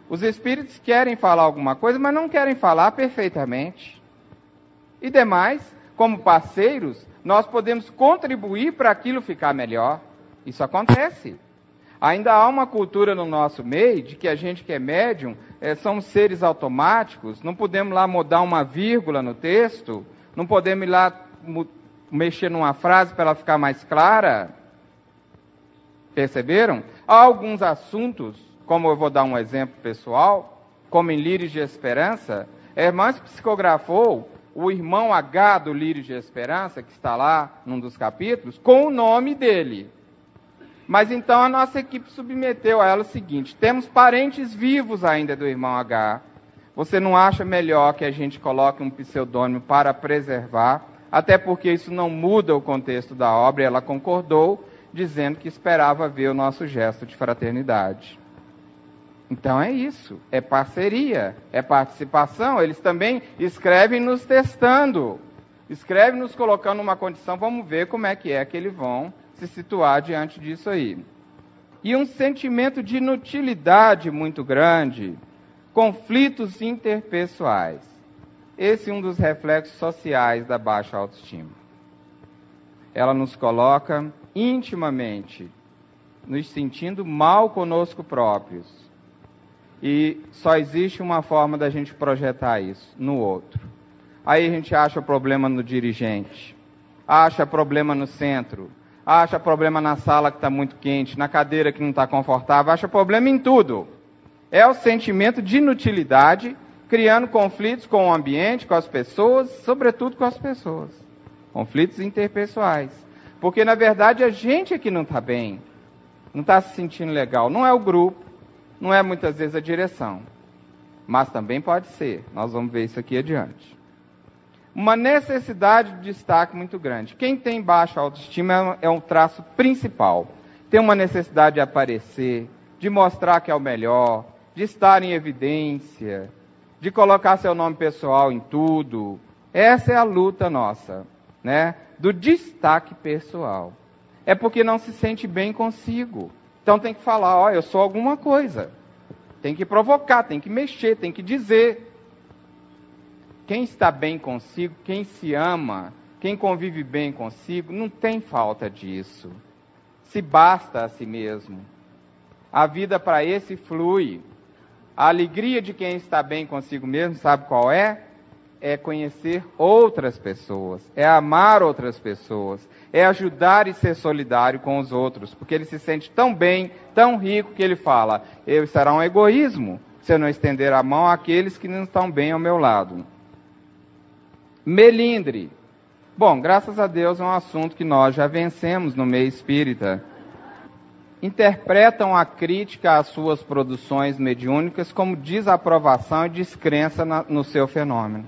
os espíritos querem falar alguma coisa, mas não querem falar perfeitamente. E demais, como parceiros, nós podemos contribuir para aquilo ficar melhor. Isso acontece. Ainda há uma cultura no nosso meio de que a gente que é médium é, somos seres automáticos, não podemos lá mudar uma vírgula no texto, não podemos ir lá mexer numa frase para ela ficar mais clara. Perceberam? Há alguns assuntos, como eu vou dar um exemplo pessoal, como em Lírios de Esperança, a irmã psicografou o irmão H do Lírios de Esperança, que está lá num dos capítulos, com o nome dele. Mas então a nossa equipe submeteu a ela o seguinte: temos parentes vivos ainda do irmão H. Você não acha melhor que a gente coloque um pseudônimo para preservar? Até porque isso não muda o contexto da obra, e ela concordou, dizendo que esperava ver o nosso gesto de fraternidade. Então é isso, é parceria, é participação. Eles também escrevem nos testando, escrevem nos colocando numa condição, vamos ver como é que é que eles vão se situar diante disso aí. E um sentimento de inutilidade muito grande, conflitos interpessoais. Esse é um dos reflexos sociais da baixa autoestima. Ela nos coloca intimamente nos sentindo mal conosco próprios. E só existe uma forma da gente projetar isso, no outro. Aí a gente acha problema no dirigente, acha problema no centro, acha problema na sala que está muito quente, na cadeira que não está confortável, acha problema em tudo. É o sentimento de inutilidade, criando conflitos com o ambiente, com as pessoas, sobretudo com as pessoas. Conflitos interpessoais. Porque, na verdade, a gente é que não está bem, não está se sentindo legal. Não é o grupo, não é muitas vezes a direção. Mas também pode ser. Nós vamos ver isso aqui adiante uma necessidade de destaque muito grande. Quem tem baixa autoestima é um traço principal. Tem uma necessidade de aparecer, de mostrar que é o melhor, de estar em evidência, de colocar seu nome pessoal em tudo. Essa é a luta nossa, né? Do destaque pessoal. É porque não se sente bem consigo. Então tem que falar, ó, eu sou alguma coisa. Tem que provocar, tem que mexer, tem que dizer. quem está bem consigo, quem se ama, quem convive bem consigo, não tem falta disso. Se basta a si mesmo. A vida para esse flui. A alegria de quem está bem consigo mesmo, sabe qual é? É conhecer outras pessoas, é amar outras pessoas, é ajudar e ser solidário com os outros, porque ele se sente tão bem, tão rico, que ele fala: eu será um egoísmo se eu não estender a mão àqueles que não estão bem ao meu lado. Melindre. Bom, graças a Deus é um assunto que nós já vencemos no meio espírita. Interpretam a crítica às suas produções mediúnicas como desaprovação e descrença na, no seu fenômeno.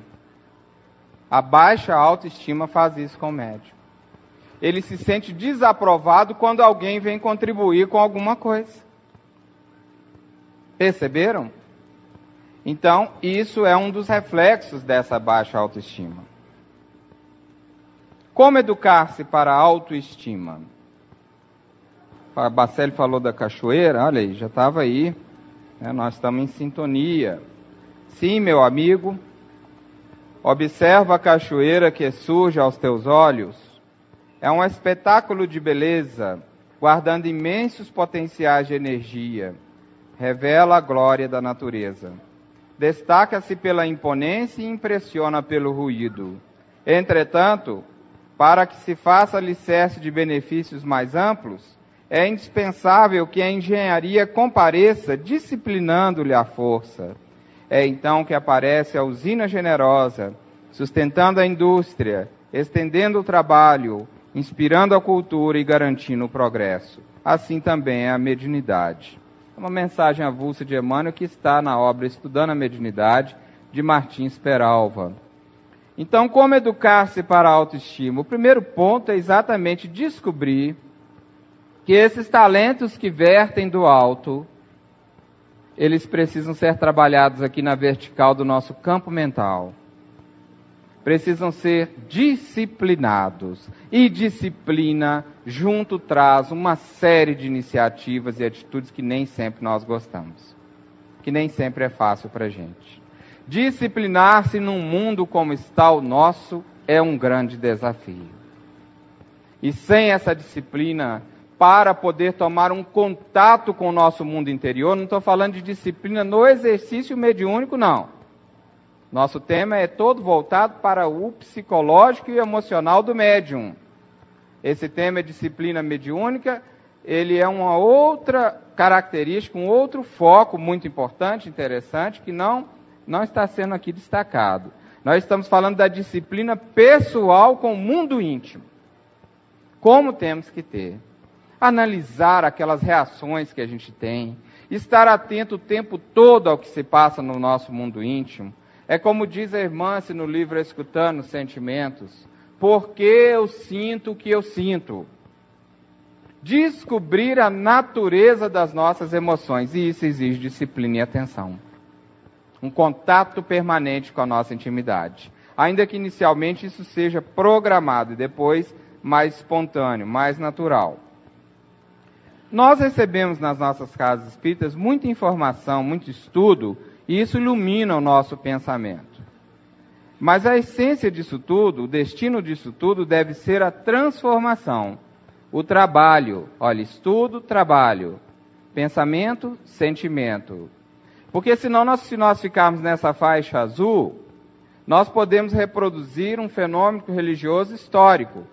A baixa autoestima faz isso com o médium. Ele se sente desaprovado quando alguém vem contribuir com alguma coisa. Perceberam? Então, isso é um dos reflexos dessa baixa autoestima. Como educar-se para a autoestima? A Bacelli falou da cachoeira, olha aí, já estava aí. Né, nós estamos em sintonia. Sim, meu amigo, observa a cachoeira que surge aos teus olhos. É um espetáculo de beleza, guardando imensos potenciais de energia. Revela a glória da natureza. Destaca-se pela imponência e impressiona pelo ruído. Entretanto, para que se faça alicerce de benefícios mais amplos, é indispensável que a engenharia compareça disciplinando-lhe a força. É então que aparece a usina generosa, sustentando a indústria, estendendo o trabalho, inspirando a cultura e garantindo o progresso. Assim também é a mediunidade. Uma mensagem avulsa de Emmanuel que está na obra Estudando a Mediunidade, de Martins Peralva. Então, como educar-se para a autoestima? O primeiro ponto é exatamente descobrir que esses talentos que vertem do alto, eles precisam ser trabalhados aqui na vertical do nosso campo mental precisam ser disciplinados. E disciplina, junto, traz uma série de iniciativas e atitudes que nem sempre nós gostamos, que nem sempre é fácil para a gente. Disciplinar-se num mundo como está o nosso é um grande desafio. E sem essa disciplina, para poder tomar um contato com o nosso mundo interior, não estou falando de disciplina no exercício mediúnico, não nosso tema é todo voltado para o psicológico e emocional do médium. Esse tema é disciplina mediúnica, ele é uma outra característica, um outro foco muito importante, interessante, que não, não está sendo aqui destacado. Nós estamos falando da disciplina pessoal com o mundo íntimo. Como temos que ter? Analisar aquelas reações que a gente tem, estar atento o tempo todo ao que se passa no nosso mundo íntimo, é como diz a irmã -se no livro Escutando Sentimentos. Porque eu sinto o que eu sinto. Descobrir a natureza das nossas emoções. E isso exige disciplina e atenção. Um contato permanente com a nossa intimidade. Ainda que inicialmente isso seja programado e depois mais espontâneo, mais natural. Nós recebemos nas nossas casas espíritas muita informação, muito estudo e isso ilumina o nosso pensamento. Mas a essência disso tudo, o destino disso tudo deve ser a transformação. O trabalho, olha, estudo, trabalho, pensamento, sentimento. Porque senão, nós, se nós ficarmos nessa faixa azul, nós podemos reproduzir um fenômeno religioso histórico,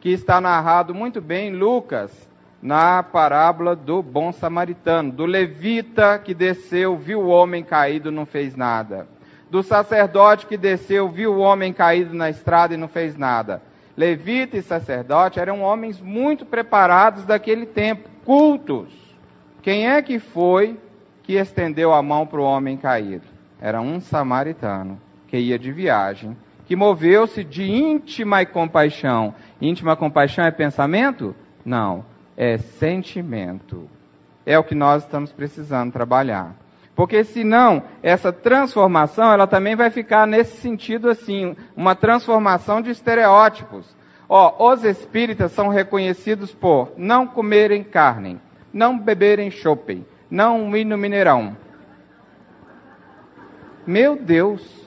que está narrado muito bem em Lucas, na parábola do bom samaritano, do levita que desceu, viu o homem caído, não fez nada. Do sacerdote que desceu, viu o homem caído na estrada e não fez nada. Levita e sacerdote eram homens muito preparados daquele tempo, cultos. Quem é que foi que estendeu a mão para o homem caído? Era um samaritano que ia de viagem, que moveu-se de íntima compaixão. Íntima compaixão é pensamento? Não é sentimento. É o que nós estamos precisando trabalhar. Porque senão, essa transformação, ela também vai ficar nesse sentido assim, uma transformação de estereótipos. Ó, os espíritas são reconhecidos por não comerem carne, não beberem chope, não ir no mineirão. Meu Deus,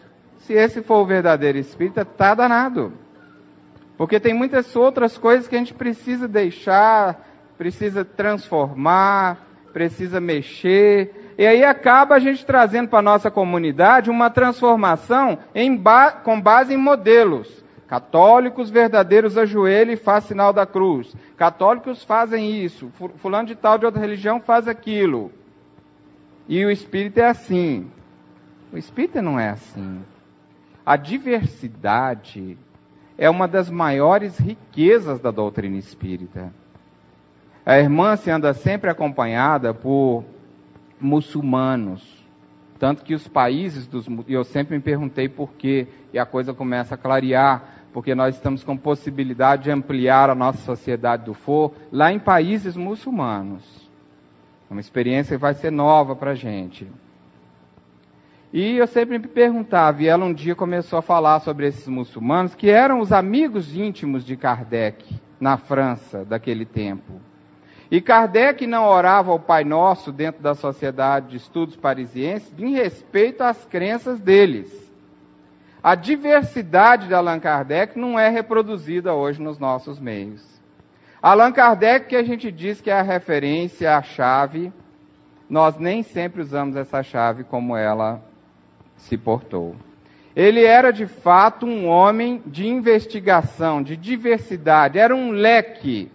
Se esse for o verdadeiro espírita, tá danado. Porque tem muitas outras coisas que a gente precisa deixar, precisa transformar, precisa mexer. E aí acaba a gente trazendo para a nossa comunidade uma transformação ba com base em modelos. Católicos verdadeiros ajoelham e faz sinal da cruz. Católicos fazem isso. Fulano de tal de outra religião faz aquilo. E o espírito é assim. O espírito não é assim. A diversidade é uma das maiores riquezas da doutrina espírita. A irmã se anda sempre acompanhada por muçulmanos. Tanto que os países dos. Eu sempre me perguntei por quê, e a coisa começa a clarear, porque nós estamos com possibilidade de ampliar a nossa sociedade do for lá em países muçulmanos. É uma experiência que vai ser nova para a gente. E eu sempre me perguntava, e ela um dia começou a falar sobre esses muçulmanos, que eram os amigos íntimos de Kardec, na França, daquele tempo. E Kardec não orava ao Pai Nosso dentro da Sociedade de Estudos Parisienses em respeito às crenças deles. A diversidade de Allan Kardec não é reproduzida hoje nos nossos meios. Allan Kardec, que a gente diz que é a referência, a chave, nós nem sempre usamos essa chave como ela se portou. Ele era de fato um homem de investigação, de diversidade, era um leque.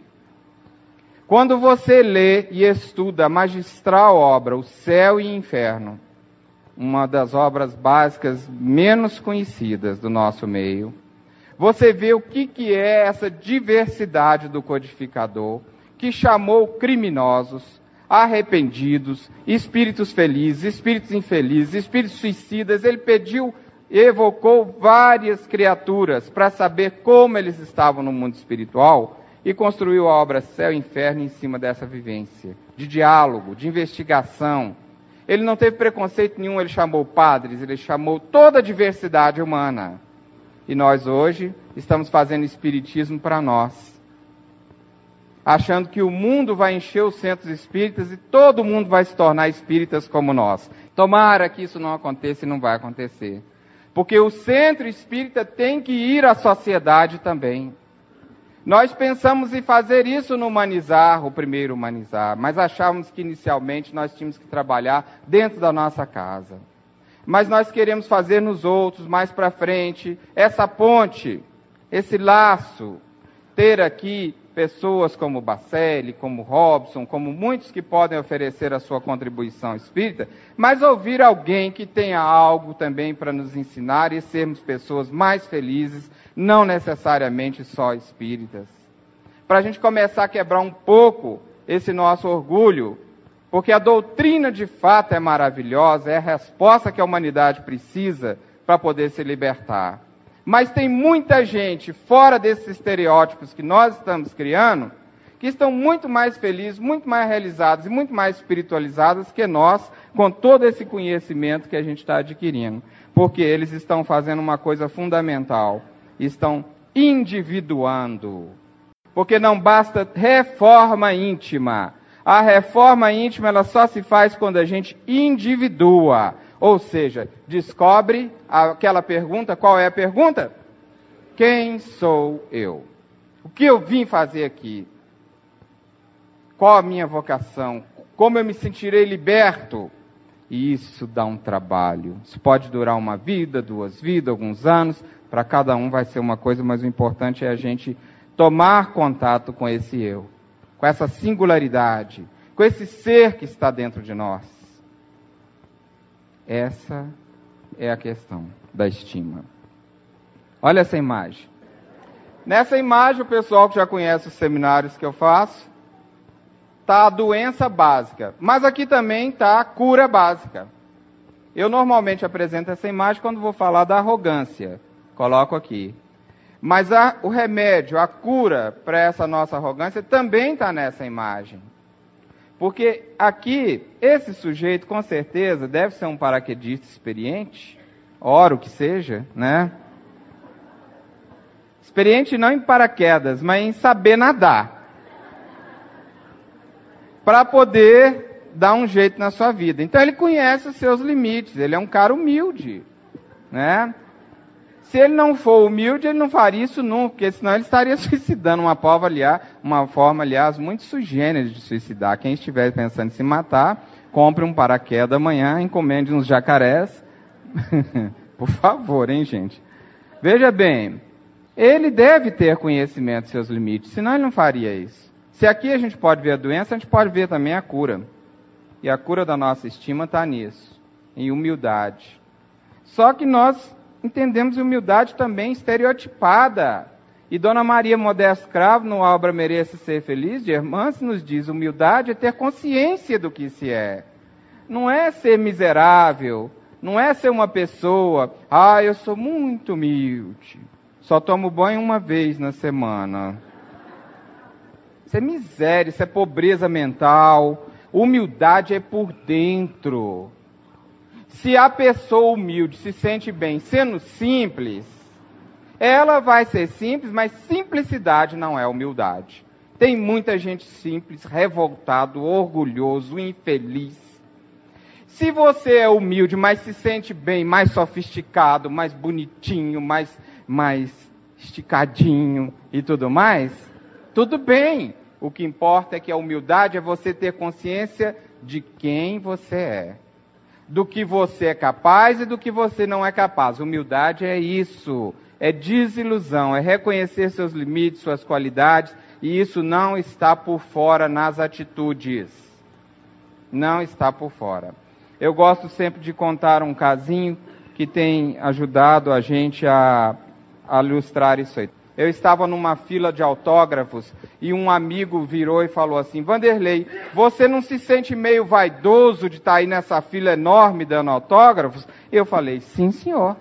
Quando você lê e estuda a magistral obra O Céu e Inferno, uma das obras básicas menos conhecidas do nosso meio, você vê o que, que é essa diversidade do codificador, que chamou criminosos, arrependidos, espíritos felizes, espíritos infelizes, espíritos suicidas. Ele pediu, evocou várias criaturas para saber como eles estavam no mundo espiritual e construiu a obra Céu e Inferno em cima dessa vivência, de diálogo, de investigação. Ele não teve preconceito nenhum, ele chamou padres, ele chamou toda a diversidade humana. E nós hoje estamos fazendo espiritismo para nós achando que o mundo vai encher os centros espíritas e todo mundo vai se tornar espíritas como nós. Tomara que isso não aconteça e não vai acontecer. Porque o centro espírita tem que ir à sociedade também. Nós pensamos em fazer isso no humanizar, o primeiro humanizar, mas achávamos que inicialmente nós tínhamos que trabalhar dentro da nossa casa. Mas nós queremos fazer nos outros, mais para frente, essa ponte, esse laço, ter aqui pessoas como Bacelli, como Robson, como muitos que podem oferecer a sua contribuição espírita, mas ouvir alguém que tenha algo também para nos ensinar e sermos pessoas mais felizes, não necessariamente só espíritas. Para a gente começar a quebrar um pouco esse nosso orgulho, porque a doutrina de fato é maravilhosa, é a resposta que a humanidade precisa para poder se libertar. Mas tem muita gente fora desses estereótipos que nós estamos criando, que estão muito mais felizes, muito mais realizados e muito mais espiritualizados que nós, com todo esse conhecimento que a gente está adquirindo. Porque eles estão fazendo uma coisa fundamental, estão individuando. Porque não basta reforma íntima. A reforma íntima ela só se faz quando a gente individua. Ou seja, descobre aquela pergunta, qual é a pergunta? Quem sou eu? O que eu vim fazer aqui? Qual a minha vocação? Como eu me sentirei liberto? E isso dá um trabalho. Isso pode durar uma vida, duas vidas, alguns anos. Para cada um vai ser uma coisa, mas o importante é a gente tomar contato com esse eu, com essa singularidade, com esse ser que está dentro de nós. Essa é a questão da estima. Olha essa imagem. Nessa imagem, o pessoal que já conhece os seminários que eu faço, está a doença básica. Mas aqui também está a cura básica. Eu normalmente apresento essa imagem quando vou falar da arrogância. Coloco aqui. Mas a, o remédio, a cura para essa nossa arrogância também está nessa imagem. Porque aqui, esse sujeito, com certeza, deve ser um paraquedista experiente, oro que seja, né? Experiente não em paraquedas, mas em saber nadar. Para poder dar um jeito na sua vida. Então ele conhece os seus limites, ele é um cara humilde, né? Se ele não for humilde, ele não faria isso nunca, porque senão ele estaria (laughs) suicidando. Uma forma, aliás, uma forma, aliás, muito sugênere de suicidar. Quem estiver pensando em se matar, compre um paraquedas amanhã, encomende uns jacarés. (laughs) Por favor, hein, gente? Veja bem, ele deve ter conhecimento dos seus limites, senão ele não faria isso. Se aqui a gente pode ver a doença, a gente pode ver também a cura. E a cura da nossa estima está nisso, em humildade. Só que nós entendemos humildade também estereotipada. E Dona Maria Modesto Cravo, no Obra Mereça Ser Feliz, de Irmãs, nos diz: humildade é ter consciência do que se é. Não é ser miserável, não é ser uma pessoa, ah, eu sou muito humilde, só tomo banho uma vez na semana. Isso é miséria, isso é pobreza mental. Humildade é por dentro. Se a pessoa humilde se sente bem sendo simples, ela vai ser simples, mas simplicidade não é humildade. Tem muita gente simples, revoltado, orgulhoso, infeliz. Se você é humilde, mas se sente bem, mais sofisticado, mais bonitinho, mais, mais esticadinho e tudo mais, tudo bem. O que importa é que a humildade é você ter consciência de quem você é do que você é capaz e do que você não é capaz. Humildade é isso, é desilusão, é reconhecer seus limites, suas qualidades, e isso não está por fora nas atitudes. Não está por fora. Eu gosto sempre de contar um casinho que tem ajudado a gente a, a ilustrar isso aí. Eu estava numa fila de autógrafos e um amigo virou e falou assim: Vanderlei, você não se sente meio vaidoso de estar aí nessa fila enorme dando autógrafos? Eu falei: Sim, senhor.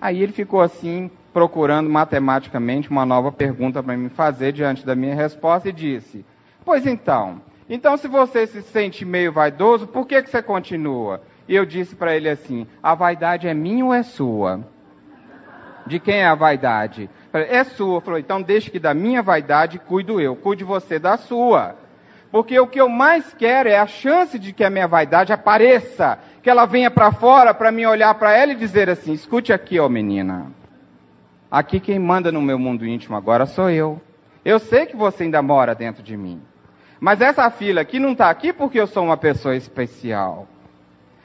Aí ele ficou assim, procurando matematicamente uma nova pergunta para me fazer diante da minha resposta e disse: Pois então, então se você se sente meio vaidoso, por que, que você continua? E eu disse para ele assim: A vaidade é minha ou é sua? De quem é a vaidade? É sua. Falou, então deixe que da minha vaidade cuido eu. Cuide você da sua. Porque o que eu mais quero é a chance de que a minha vaidade apareça. Que ela venha para fora para mim olhar para ela e dizer assim: escute aqui, ó menina. Aqui quem manda no meu mundo íntimo agora sou eu. Eu sei que você ainda mora dentro de mim. Mas essa filha aqui não está aqui porque eu sou uma pessoa especial.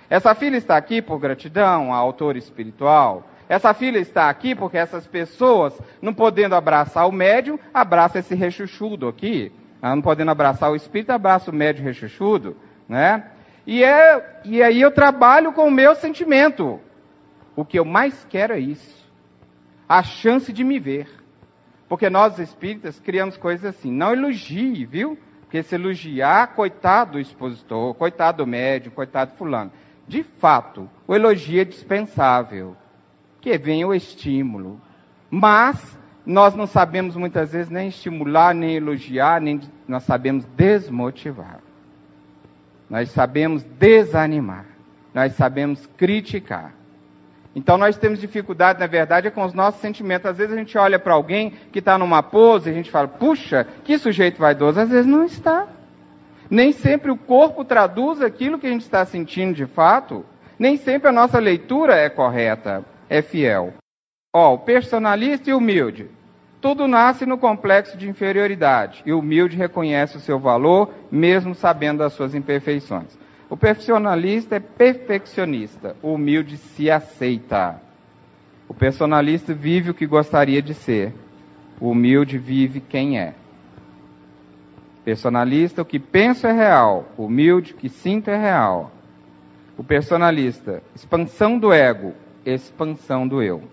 Essa filha está aqui por gratidão à autora espiritual. Essa filha está aqui porque essas pessoas, não podendo abraçar o médium, abraça esse rechuchudo aqui. Não podendo abraçar o espírito, abraça o médium rechuchudo, né? E, é, e aí eu trabalho com o meu sentimento. O que eu mais quero é isso. A chance de me ver. Porque nós espíritas criamos coisas assim. Não elogie, viu? Porque se elogiar, coitado do expositor, coitado do médium, coitado do fulano. De fato, o elogio é dispensável que venha o estímulo. Mas nós não sabemos muitas vezes nem estimular, nem elogiar, nem nós sabemos desmotivar. Nós sabemos desanimar. Nós sabemos criticar. Então nós temos dificuldade, na verdade, é com os nossos sentimentos. Às vezes a gente olha para alguém que está numa pose e a gente fala, puxa, que sujeito vaidoso. Às vezes não está. Nem sempre o corpo traduz aquilo que a gente está sentindo de fato. Nem sempre a nossa leitura é correta é fiel. Ó, o personalista e humilde. Tudo nasce no complexo de inferioridade. E o humilde reconhece o seu valor, mesmo sabendo das suas imperfeições. O personalista é perfeccionista. O humilde se aceita. O personalista vive o que gostaria de ser. O humilde vive quem é. Personalista, o que penso é real. O humilde, o que sinto é real. O personalista, expansão do ego expansão do eu.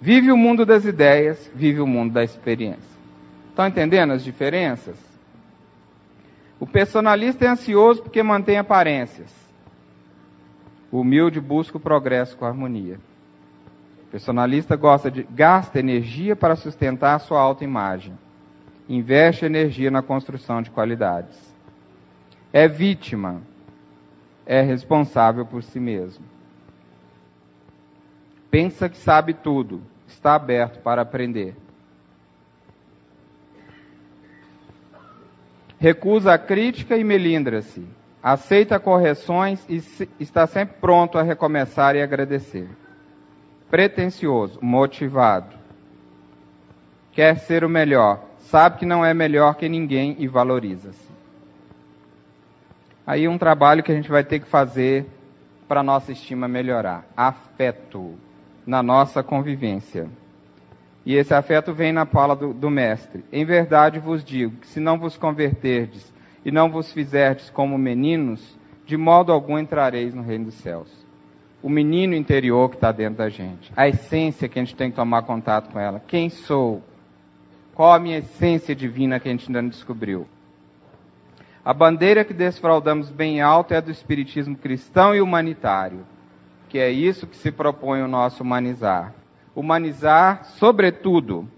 Vive o mundo das ideias, vive o mundo da experiência. Estão entendendo as diferenças? O personalista é ansioso porque mantém aparências. O humilde busca o progresso com harmonia. O personalista gosta de gasta energia para sustentar a sua autoimagem. Investe energia na construção de qualidades. É vítima. É responsável por si mesmo. Pensa que sabe tudo, está aberto para aprender. Recusa a crítica e melindra-se. Aceita correções e está sempre pronto a recomeçar e agradecer. pretensioso, motivado. Quer ser o melhor, sabe que não é melhor que ninguém e valoriza-se. Aí um trabalho que a gente vai ter que fazer para nossa estima melhorar. Afeto na nossa convivência. E esse afeto vem na fala do, do, mestre. Em verdade vos digo que se não vos converterdes e não vos fizerdes como meninos, de modo algum entrareis no reino dos céus. O menino interior que está dentro da gente, a essência que a gente tem que tomar contato com ela. Quem sou? Qual a minha essência divina que a gente ainda não descobriu? A bandeira que desfraudamos bem alto é a do espiritismo cristão e humanitário, que é isso que se propõe o nosso humanizar. Humanizar, sobretudo,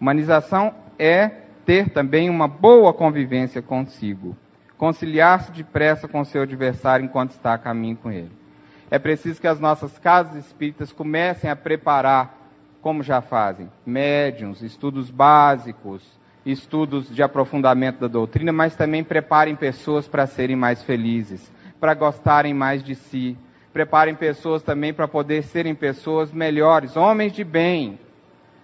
humanização é ter também uma boa convivência consigo, conciliar-se depressa com seu adversário enquanto está a caminho com ele. É preciso que as nossas casas espíritas comecem a preparar, como já fazem, médiums, estudos básicos, estudos de aprofundamento da doutrina, mas também preparem pessoas para serem mais felizes, para gostarem mais de si. Preparem pessoas também para poder serem pessoas melhores, homens de bem.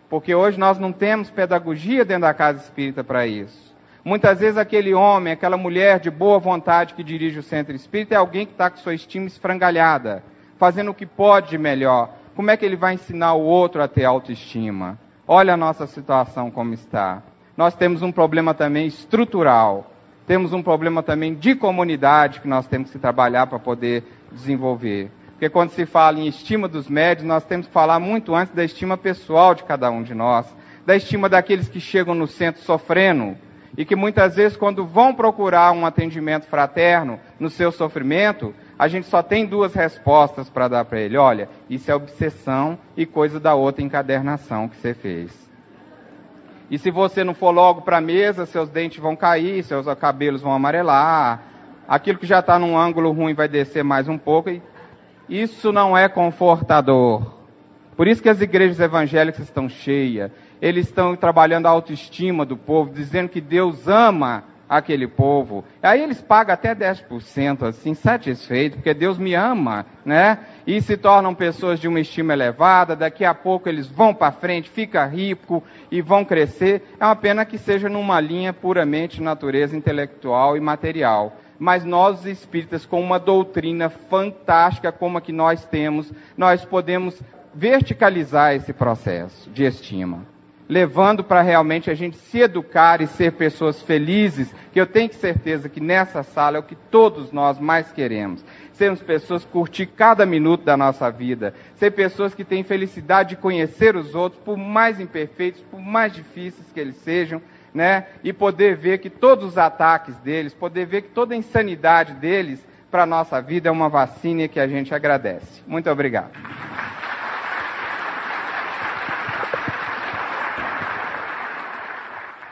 Porque hoje nós não temos pedagogia dentro da casa espírita para isso. Muitas vezes aquele homem, aquela mulher de boa vontade que dirige o centro espírita é alguém que está com sua estima esfrangalhada, fazendo o que pode de melhor. Como é que ele vai ensinar o outro a ter autoestima? Olha a nossa situação como está nós temos um problema também estrutural. Temos um problema também de comunidade que nós temos que trabalhar para poder desenvolver. Porque quando se fala em estima dos médios, nós temos que falar muito antes da estima pessoal de cada um de nós, da estima daqueles que chegam no centro sofrendo e que muitas vezes, quando vão procurar um atendimento fraterno no seu sofrimento, a gente só tem duas respostas para dar para ele. Olha, isso é obsessão e coisa da outra encadernação que você fez. E se você não for logo para a mesa, seus dentes vão cair, seus cabelos vão amarelar, aquilo que já está num ângulo ruim vai descer mais um pouco. E isso não é confortador. Por isso que as igrejas evangélicas estão cheias. Eles estão trabalhando a autoestima do povo, dizendo que Deus ama aquele povo. Aí eles pagam até 10%, assim, satisfeitos, porque Deus me ama, né? E se tornam pessoas de uma estima elevada, daqui a pouco eles vão para frente, fica rico e vão crescer. É uma pena que seja numa linha puramente natureza intelectual e material. Mas nós, espíritas, com uma doutrina fantástica como a que nós temos, nós podemos verticalizar esse processo de estima levando para realmente a gente se educar e ser pessoas felizes, que eu tenho certeza que nessa sala é o que todos nós mais queremos. Sermos pessoas que curtir cada minuto da nossa vida, ser pessoas que têm felicidade de conhecer os outros, por mais imperfeitos, por mais difíceis que eles sejam, né? E poder ver que todos os ataques deles, poder ver que toda a insanidade deles para a nossa vida é uma vacina que a gente agradece. Muito obrigado.